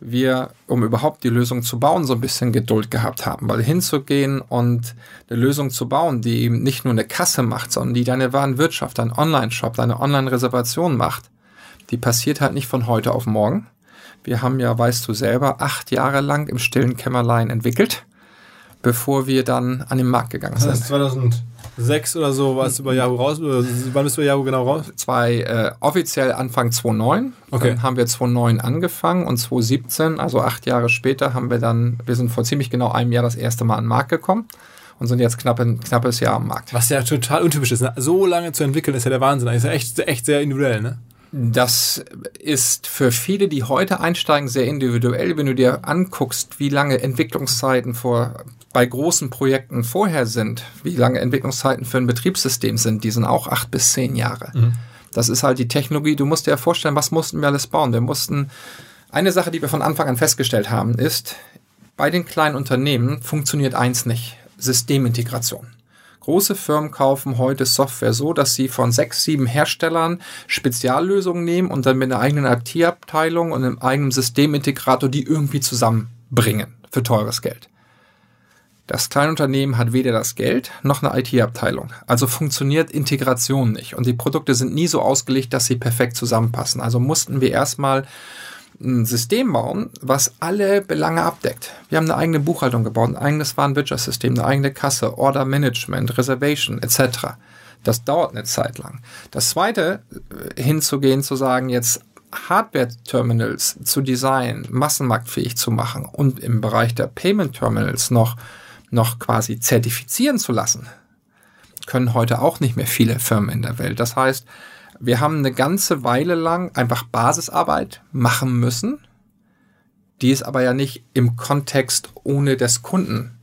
wir, um überhaupt die Lösung zu bauen, so ein bisschen Geduld gehabt haben, weil hinzugehen und eine Lösung zu bauen, die eben nicht nur eine Kasse macht, sondern die deine Warenwirtschaft, dein Online-Shop, deine Online-Reservation macht, die passiert halt nicht von heute auf morgen. Wir haben ja, weißt du selber, acht Jahre lang im stillen Kämmerlein entwickelt, bevor wir dann an den Markt gegangen sind. Das
ist 2000 sechs oder so warst du bei Yahoo raus? Oder wann bist du bei Yahoo genau raus?
Zwei, äh, offiziell Anfang 2009. Okay. Dann haben wir 2009 angefangen und 2017, also acht Jahre später, haben wir dann, wir sind vor ziemlich genau einem Jahr das erste Mal an den Markt gekommen und sind jetzt knapp ein knappes Jahr am Markt.
Was ja total untypisch ist. Ne? So lange zu entwickeln, ist ja der Wahnsinn. Das ist ja echt, echt sehr individuell, ne?
Das ist für viele, die heute einsteigen, sehr individuell. Wenn du dir anguckst, wie lange Entwicklungszeiten vor bei großen Projekten vorher sind, wie lange Entwicklungszeiten für ein Betriebssystem sind, die sind auch acht bis zehn Jahre. Mhm. Das ist halt die Technologie. Du musst dir ja vorstellen, was mussten wir alles bauen? Wir mussten, eine Sache, die wir von Anfang an festgestellt haben, ist, bei den kleinen Unternehmen funktioniert eins nicht. Systemintegration. Große Firmen kaufen heute Software so, dass sie von sechs, sieben Herstellern Speziallösungen nehmen und dann mit einer eigenen IT-Abteilung und einem eigenen Systemintegrator die irgendwie zusammenbringen für teures Geld. Das Kleinunternehmen hat weder das Geld noch eine IT-Abteilung. Also funktioniert Integration nicht. Und die Produkte sind nie so ausgelegt, dass sie perfekt zusammenpassen. Also mussten wir erstmal ein System bauen, was alle Belange abdeckt. Wir haben eine eigene Buchhaltung gebaut, ein eigenes Warenwirtschaftssystem, eine eigene Kasse, Order Management, Reservation etc. Das dauert eine Zeit lang. Das zweite, äh, hinzugehen, zu sagen, jetzt Hardware-Terminals zu designen, massenmarktfähig zu machen und im Bereich der Payment-Terminals noch noch quasi zertifizieren zu lassen, können heute auch nicht mehr viele Firmen in der Welt. Das heißt, wir haben eine ganze Weile lang einfach Basisarbeit machen müssen, die ist aber ja nicht im Kontext ohne des Kunden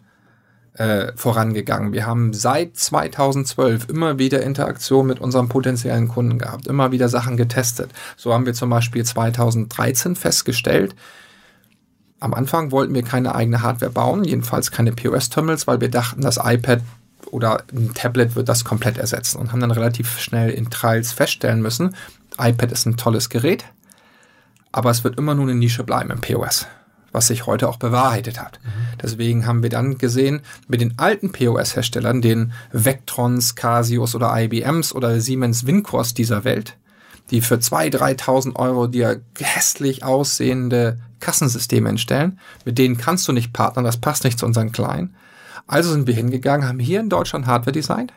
äh, vorangegangen. Wir haben seit 2012 immer wieder Interaktion mit unserem potenziellen Kunden gehabt, immer wieder Sachen getestet. So haben wir zum Beispiel 2013 festgestellt, am Anfang wollten wir keine eigene Hardware bauen, jedenfalls keine POS-Terminals, weil wir dachten, das iPad oder ein Tablet wird das komplett ersetzen und haben dann relativ schnell in Trials feststellen müssen, iPad ist ein tolles Gerät, aber es wird immer nur eine Nische bleiben im POS was sich heute auch bewahrheitet hat. Mhm. Deswegen haben wir dann gesehen, mit den alten POS-Herstellern, den Vectrons, Casios oder IBMs oder Siemens Wincors dieser Welt, die für 2.000, 3.000 Euro dir hässlich aussehende Kassensysteme entstellen, mit denen kannst du nicht partnern, das passt nicht zu unseren Kleinen. Also sind wir hingegangen, haben hier in Deutschland Hardware designt.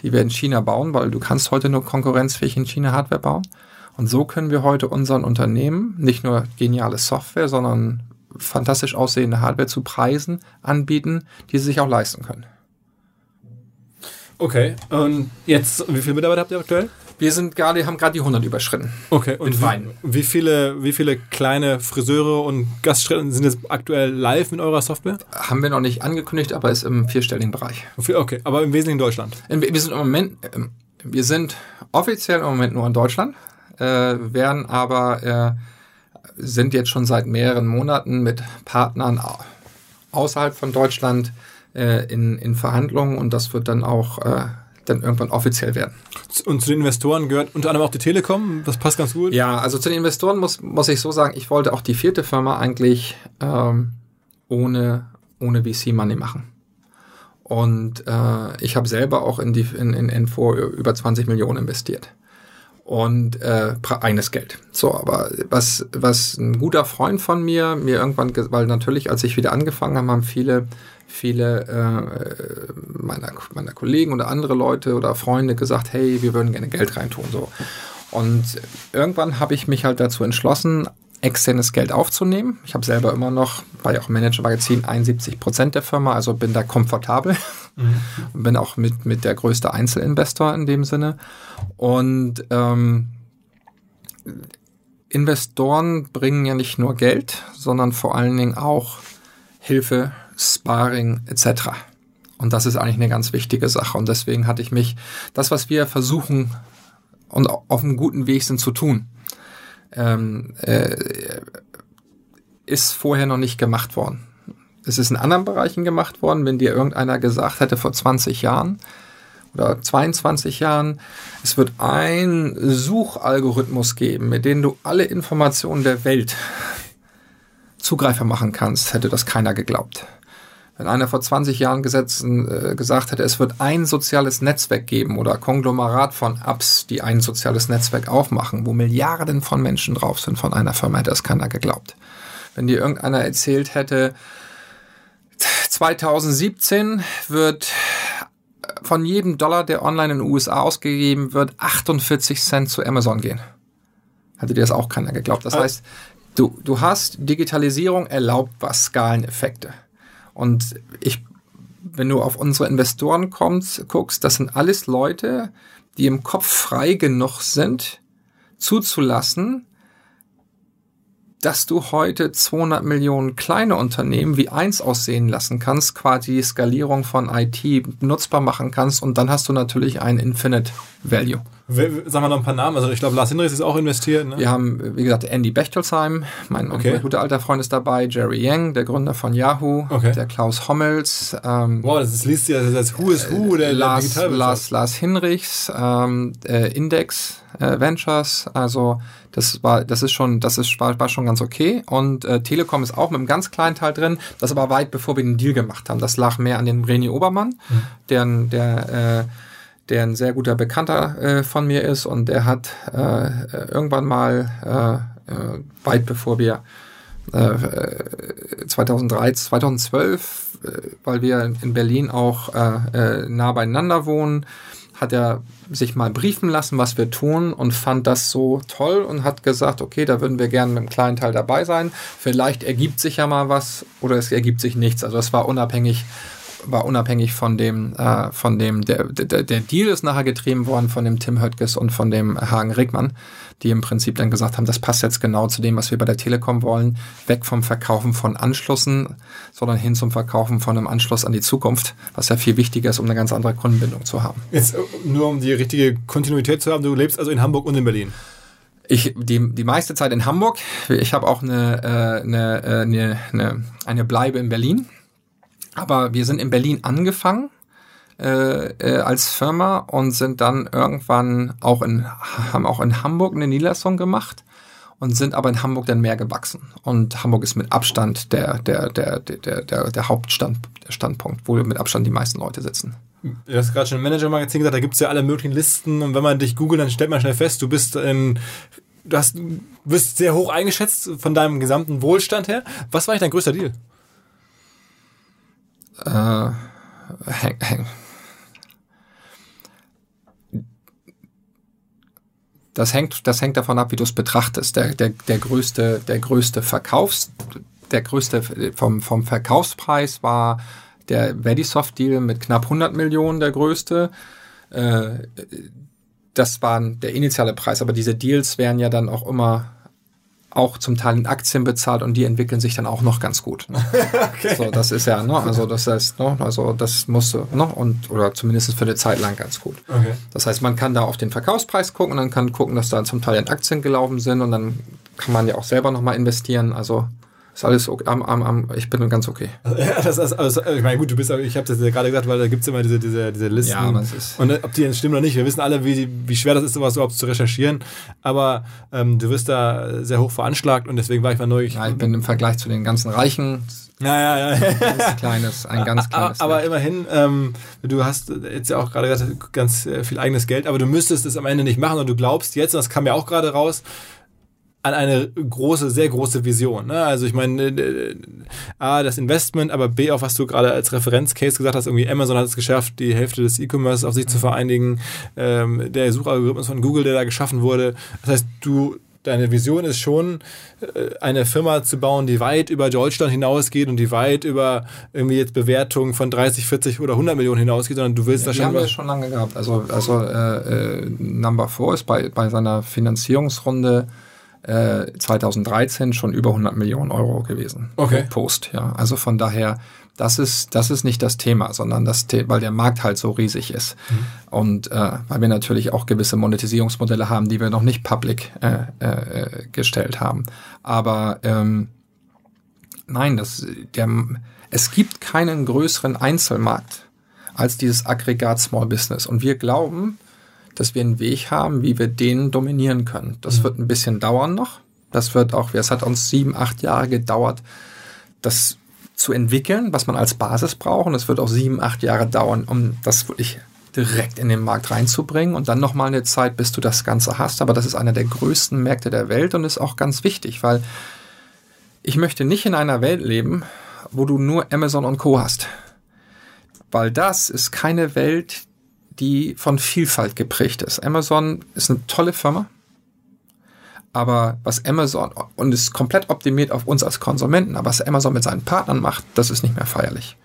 Die wir in China bauen, weil du kannst heute nur konkurrenzfähig in China Hardware bauen. Und so können wir heute unseren Unternehmen nicht nur geniale Software, sondern fantastisch aussehende Hardware zu Preisen anbieten, die sie sich auch leisten können.
Okay, und jetzt, wie viele Mitarbeiter habt ihr aktuell?
Wir sind gerade, haben gerade die 100 überschritten.
Okay, und wie, wie, viele, wie viele kleine Friseure und Gaststätten sind jetzt aktuell live mit eurer Software?
Haben wir noch nicht angekündigt, aber ist im vierstelligen Bereich.
Okay, aber im Wesentlichen Deutschland.
Wir sind im Moment, ähm, wir sind offiziell im Moment nur in Deutschland äh, werden aber äh, sind jetzt schon seit mehreren Monaten mit Partnern außerhalb von Deutschland äh, in, in Verhandlungen und das wird dann auch äh, dann irgendwann offiziell werden.
Und zu den Investoren gehört unter anderem auch die Telekom, das passt ganz gut.
Ja, also zu den Investoren muss, muss ich so sagen, ich wollte auch die vierte Firma eigentlich ähm, ohne, ohne VC-Money machen. Und äh, ich habe selber auch in die in, in Info über 20 Millionen investiert und äh, eigenes Geld. So, aber was, was ein guter Freund von mir mir irgendwann, weil natürlich, als ich wieder angefangen habe, haben viele, viele äh, meiner, meiner Kollegen oder andere Leute oder Freunde gesagt, hey, wir würden gerne Geld reintun. So. Und irgendwann habe ich mich halt dazu entschlossen, externes Geld aufzunehmen. Ich habe selber immer noch, war ja auch Manager-Magazin, 71 Prozent der Firma, also bin da komfortabel. Mhm. bin auch mit, mit der größte Einzelinvestor in dem Sinne. Und ähm, Investoren bringen ja nicht nur Geld, sondern vor allen Dingen auch Hilfe, Sparring etc. Und das ist eigentlich eine ganz wichtige Sache. Und deswegen hatte ich mich, das, was wir versuchen und auf einem guten Weg sind zu tun, ähm, äh, ist vorher noch nicht gemacht worden. Es ist in anderen Bereichen gemacht worden, wenn dir irgendeiner gesagt hätte vor 20 Jahren oder 22 Jahren, es wird ein Suchalgorithmus geben, mit dem du alle Informationen der Welt Zugreifer machen kannst, hätte das keiner geglaubt. Wenn einer vor 20 Jahren gesetzen, äh, gesagt hätte, es wird ein soziales Netzwerk geben oder Konglomerat von Apps, die ein soziales Netzwerk aufmachen, wo Milliarden von Menschen drauf sind von einer Firma, hätte das keiner geglaubt. Wenn dir irgendeiner erzählt hätte, 2017 wird von jedem Dollar, der online in den USA ausgegeben wird, 48 Cent zu Amazon gehen. Hätte dir das auch keiner geglaubt. Das heißt, du, du hast Digitalisierung erlaubt was Skaleneffekte. Und ich, wenn du auf unsere Investoren kommst, guckst, das sind alles Leute, die im Kopf frei genug sind, zuzulassen, dass du heute 200 Millionen kleine Unternehmen wie eins aussehen lassen kannst, quasi die Skalierung von IT nutzbar machen kannst und dann hast du natürlich ein Infinite Value.
Sagen wir noch ein paar Namen. Also ich glaube, Lars Hinrichs ist auch investiert. Ne?
Wir haben, wie gesagt, Andy Bechtelsheim, mein, okay. guter alter Freund ist dabei, Jerry Yang, der Gründer von Yahoo, okay. der Klaus Hommels.
Ähm, wow, das liest ja das Who is Who der
Lars, Lars, Lars Hinrichs, ähm, äh, Index äh, Ventures, also das war, das ist schon, das ist, war, war schon ganz okay. Und äh, Telekom ist auch mit einem ganz kleinen Teil drin, das aber weit bevor wir den Deal gemacht haben. Das lag mehr an den René Obermann, mhm. der, der äh, der ein sehr guter Bekannter äh, von mir ist und der hat äh, irgendwann mal äh, äh weit bevor wir 2013, 2012, äh, weil wir in Berlin auch äh, nah beieinander wohnen, hat er sich mal briefen lassen, was wir tun und fand das so toll und hat gesagt, okay, da würden wir gerne mit einem kleinen Teil dabei sein. Vielleicht ergibt sich ja mal was oder es ergibt sich nichts. Also es war unabhängig war unabhängig von dem, äh, von dem, der, der, der Deal ist nachher getrieben worden von dem Tim Höttges und von dem Hagen Regmann, die im Prinzip dann gesagt haben, das passt jetzt genau zu dem, was wir bei der Telekom wollen, weg vom Verkaufen von Anschlüssen, sondern hin zum Verkaufen von einem Anschluss an die Zukunft, was ja viel wichtiger ist, um eine ganz andere Kundenbindung zu haben.
Jetzt äh, nur um die richtige Kontinuität zu haben, du lebst also in Hamburg und in Berlin.
Ich die, die meiste Zeit in Hamburg. Ich habe auch eine, äh, eine, äh, eine, eine, eine Bleibe in Berlin. Aber wir sind in Berlin angefangen äh, äh, als Firma und sind dann irgendwann auch in, haben auch in Hamburg eine Niederlassung gemacht und sind aber in Hamburg dann mehr gewachsen. Und Hamburg ist mit Abstand der, der, der, der, der, der Hauptstandpunkt, wo mit Abstand die meisten Leute sitzen.
Du hast gerade schon im Manager-Magazin gesagt, da gibt es ja alle möglichen Listen und wenn man dich googelt, dann stellt man schnell fest, du bist in du hast, bist sehr hoch eingeschätzt von deinem gesamten Wohlstand her. Was war eigentlich dein größter Deal?
Äh, häng, häng. Das hängt, das hängt davon ab, wie du es betrachtest. Der, der, der größte, der größte Verkaufs, der größte vom, vom Verkaufspreis war der Vedisoft-Deal mit knapp 100 Millionen der größte. Äh, das war der initiale Preis, aber diese Deals werden ja dann auch immer auch zum Teil in Aktien bezahlt und die entwickeln sich dann auch noch ganz gut. Ne? okay. So, das ist ja, ne, also das heißt, ne, also das musste, ne, und oder zumindest für eine Zeit lang ganz gut. Okay. Das heißt, man kann da auf den Verkaufspreis gucken und dann kann gucken, dass da zum Teil in Aktien gelaufen sind und dann kann man ja auch selber nochmal investieren. Also ist alles okay. Am, am, am, ich bin ganz okay.
Ja, das ist, also, ich meine, gut, du bist, ich habe das ja gerade gesagt, weil da gibt es immer diese, diese, diese Listen. Ja, das ist und ob die stimmen oder nicht, wir wissen alle, wie, wie schwer das ist, sowas überhaupt zu recherchieren. Aber ähm, du wirst da sehr hoch veranschlagt und deswegen war ich mal neu.
Ja, ich bin im Vergleich zu den ganzen Reichen
ja, ja, ja.
Ganz kleines, ein ganz kleines.
Aber, aber immerhin, ähm, du hast jetzt ja auch gerade gesagt, ganz äh, viel eigenes Geld, aber du müsstest es am Ende nicht machen und du glaubst jetzt, und das kam ja auch gerade raus, an eine große, sehr große Vision. Ne? Also ich meine, äh, A, das Investment, aber B, auch was du gerade als Referenzcase gesagt hast, irgendwie Amazon hat es geschafft, die Hälfte des E-Commerce auf sich zu vereinigen, ähm, der Suchalgorithmus von Google, der da geschaffen wurde. Das heißt, du deine Vision ist schon, äh, eine Firma zu bauen, die weit über Deutschland hinausgeht und die weit über irgendwie jetzt Bewertungen von 30, 40 oder 100 Millionen hinausgeht, sondern du willst
ja, wahrscheinlich. Die haben wir schon lange gehabt. Also, also äh, äh, Number 4 ist bei, bei seiner Finanzierungsrunde 2013 äh, schon über 100 Millionen Euro gewesen.
Okay.
Post, ja. Also von daher, das ist, das ist nicht das Thema, sondern das, The weil der Markt halt so riesig ist. Mhm. Und äh, weil wir natürlich auch gewisse Monetisierungsmodelle haben, die wir noch nicht public äh, äh, gestellt haben. Aber ähm, nein, das, der, es gibt keinen größeren Einzelmarkt als dieses Aggregat Small Business. Und wir glauben, dass wir einen Weg haben, wie wir den dominieren können. Das mhm. wird ein bisschen dauern noch. Das wird auch, es hat uns sieben, acht Jahre gedauert, das zu entwickeln, was man als Basis braucht. Und es wird auch sieben, acht Jahre dauern, um das wirklich direkt in den Markt reinzubringen und dann nochmal eine Zeit, bis du das Ganze hast. Aber das ist einer der größten Märkte der Welt und ist auch ganz wichtig, weil ich möchte nicht in einer Welt leben, wo du nur Amazon und Co hast. Weil das ist keine Welt, die von Vielfalt geprägt ist. Amazon ist eine tolle Firma, aber was Amazon und ist komplett optimiert auf uns als Konsumenten, aber was Amazon mit seinen Partnern macht, das ist nicht mehr feierlich.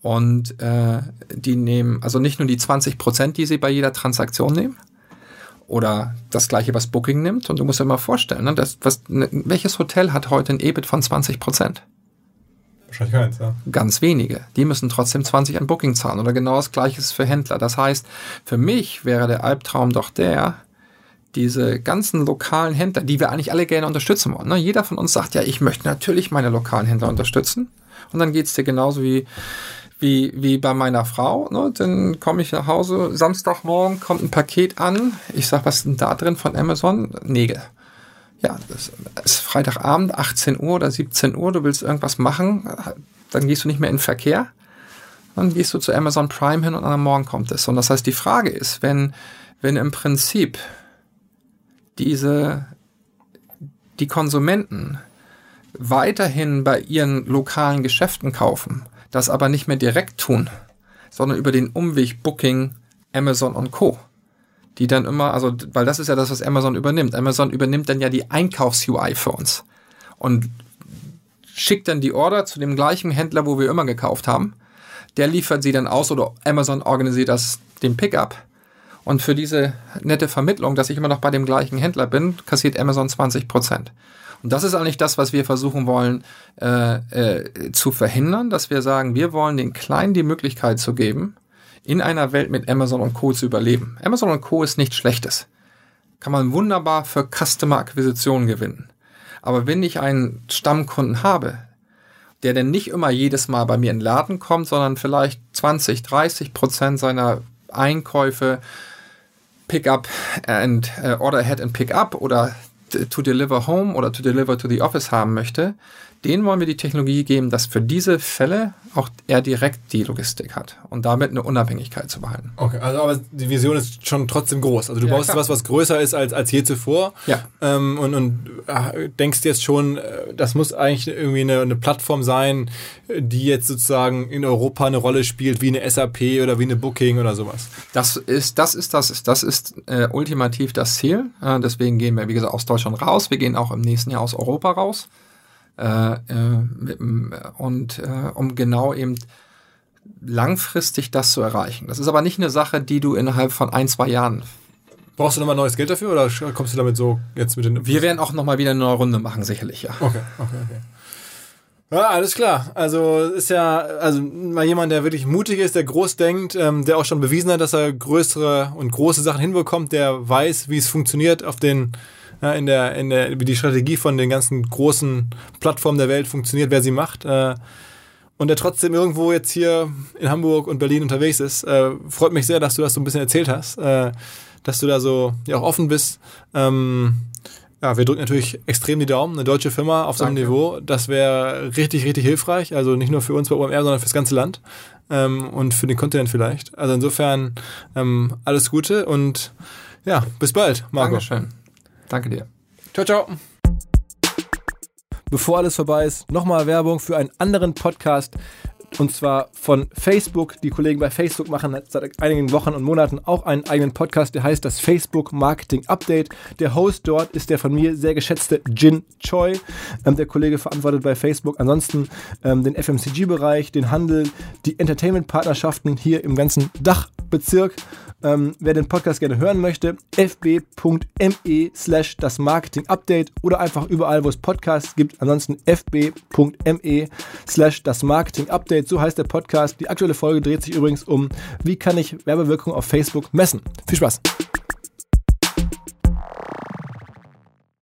Und äh, die nehmen also nicht nur die 20 Prozent, die sie bei jeder Transaktion nehmen, oder das gleiche, was Booking nimmt. Und du musst dir mal vorstellen, ne, das, was, ne, welches Hotel hat heute ein EBIT von 20 Prozent?
Wahrscheinlich keins, ja.
Ganz wenige. Die müssen trotzdem 20 an Booking zahlen oder genau das gleiche ist für Händler. Das heißt, für mich wäre der Albtraum doch der, diese ganzen lokalen Händler, die wir eigentlich alle gerne unterstützen wollen. Ne? Jeder von uns sagt ja, ich möchte natürlich meine lokalen Händler unterstützen. Und dann geht es dir genauso wie, wie, wie bei meiner Frau. Ne? Dann komme ich nach Hause, Samstagmorgen kommt ein Paket an. Ich sage, was ist denn da drin von Amazon? Nägel ja, das ist Freitagabend, 18 Uhr oder 17 Uhr, du willst irgendwas machen, dann gehst du nicht mehr in den Verkehr, dann gehst du zu Amazon Prime hin und am Morgen kommt es. Und das heißt, die Frage ist, wenn, wenn im Prinzip diese, die Konsumenten weiterhin bei ihren lokalen Geschäften kaufen, das aber nicht mehr direkt tun, sondern über den Umweg Booking Amazon und Co. Die dann immer, also, weil das ist ja das, was Amazon übernimmt. Amazon übernimmt dann ja die Einkaufs-UI für uns. Und schickt dann die Order zu dem gleichen Händler, wo wir immer gekauft haben. Der liefert sie dann aus oder Amazon organisiert das, den Pickup. Und für diese nette Vermittlung, dass ich immer noch bei dem gleichen Händler bin, kassiert Amazon 20 Prozent. Und das ist eigentlich das, was wir versuchen wollen äh, äh, zu verhindern, dass wir sagen, wir wollen den Kleinen die Möglichkeit zu geben, in einer Welt mit Amazon und Co. zu überleben. Amazon und Co. ist nichts Schlechtes. Kann man wunderbar für Customer Akquisition gewinnen. Aber wenn ich einen Stammkunden habe, der denn nicht immer jedes Mal bei mir in den Laden kommt, sondern vielleicht 20, 30 Prozent seiner Einkäufe Pickup and uh, Order Ahead and Pick Up oder to deliver home oder to deliver to the office haben möchte, denen wollen wir die Technologie geben, dass für diese Fälle auch er direkt die Logistik hat und damit eine Unabhängigkeit zu behalten.
Okay, also aber die Vision ist schon trotzdem groß. Also du ja, baust klar. was, was größer ist als, als je zuvor.
Ja.
Ähm, und und äh, denkst jetzt schon, äh, das muss eigentlich irgendwie eine, eine Plattform sein, die jetzt sozusagen in Europa eine Rolle spielt, wie eine SAP oder wie eine Booking oder sowas.
Das ist, das ist, das ist, das ist äh, ultimativ das Ziel. Äh, deswegen gehen wir, wie gesagt, aus Deutschland raus. Wir gehen auch im nächsten Jahr aus Europa raus. Äh, äh, und äh, um genau eben langfristig das zu erreichen. Das ist aber nicht eine Sache, die du innerhalb von ein, zwei Jahren
Brauchst du nochmal neues Geld dafür oder kommst du damit so jetzt mit den.
Wir werden auch nochmal wieder eine neue Runde machen, sicherlich, ja.
Okay, okay, okay. Ja, alles klar. Also ist ja, also mal jemand, der wirklich mutig ist, der groß denkt, ähm, der auch schon bewiesen hat, dass er größere und große Sachen hinbekommt, der weiß, wie es funktioniert auf den ja, in der, in der, wie die Strategie von den ganzen großen Plattformen der Welt funktioniert, wer sie macht. Äh, und der trotzdem irgendwo jetzt hier in Hamburg und Berlin unterwegs ist. Äh, freut mich sehr, dass du das so ein bisschen erzählt hast, äh, dass du da so ja auch offen bist. Ähm, ja, wir drücken natürlich extrem die Daumen. Eine deutsche Firma auf so einem Niveau, das wäre richtig, richtig hilfreich. Also nicht nur für uns bei OMR, sondern fürs ganze Land ähm, und für den Kontinent vielleicht. Also insofern ähm, alles Gute und ja, bis bald, Marco.
Dankeschön. Danke dir.
Ciao, ciao. Bevor alles vorbei ist, nochmal Werbung für einen anderen Podcast. Und zwar von Facebook. Die Kollegen bei Facebook machen seit einigen Wochen und Monaten auch einen eigenen Podcast, der heißt das Facebook Marketing Update. Der Host dort ist der von mir sehr geschätzte Jin Choi. Ähm, der Kollege verantwortet bei Facebook ansonsten ähm, den FMCG-Bereich, den Handel, die Entertainment-Partnerschaften hier im ganzen Dachbezirk. Ähm, wer den Podcast gerne hören möchte, fb.me slash das Marketing Update oder einfach überall, wo es Podcasts gibt. Ansonsten fb.me slash das Marketing Update. So heißt der Podcast. Die aktuelle Folge dreht sich übrigens um, wie kann ich Werbewirkung auf Facebook messen. Viel Spaß!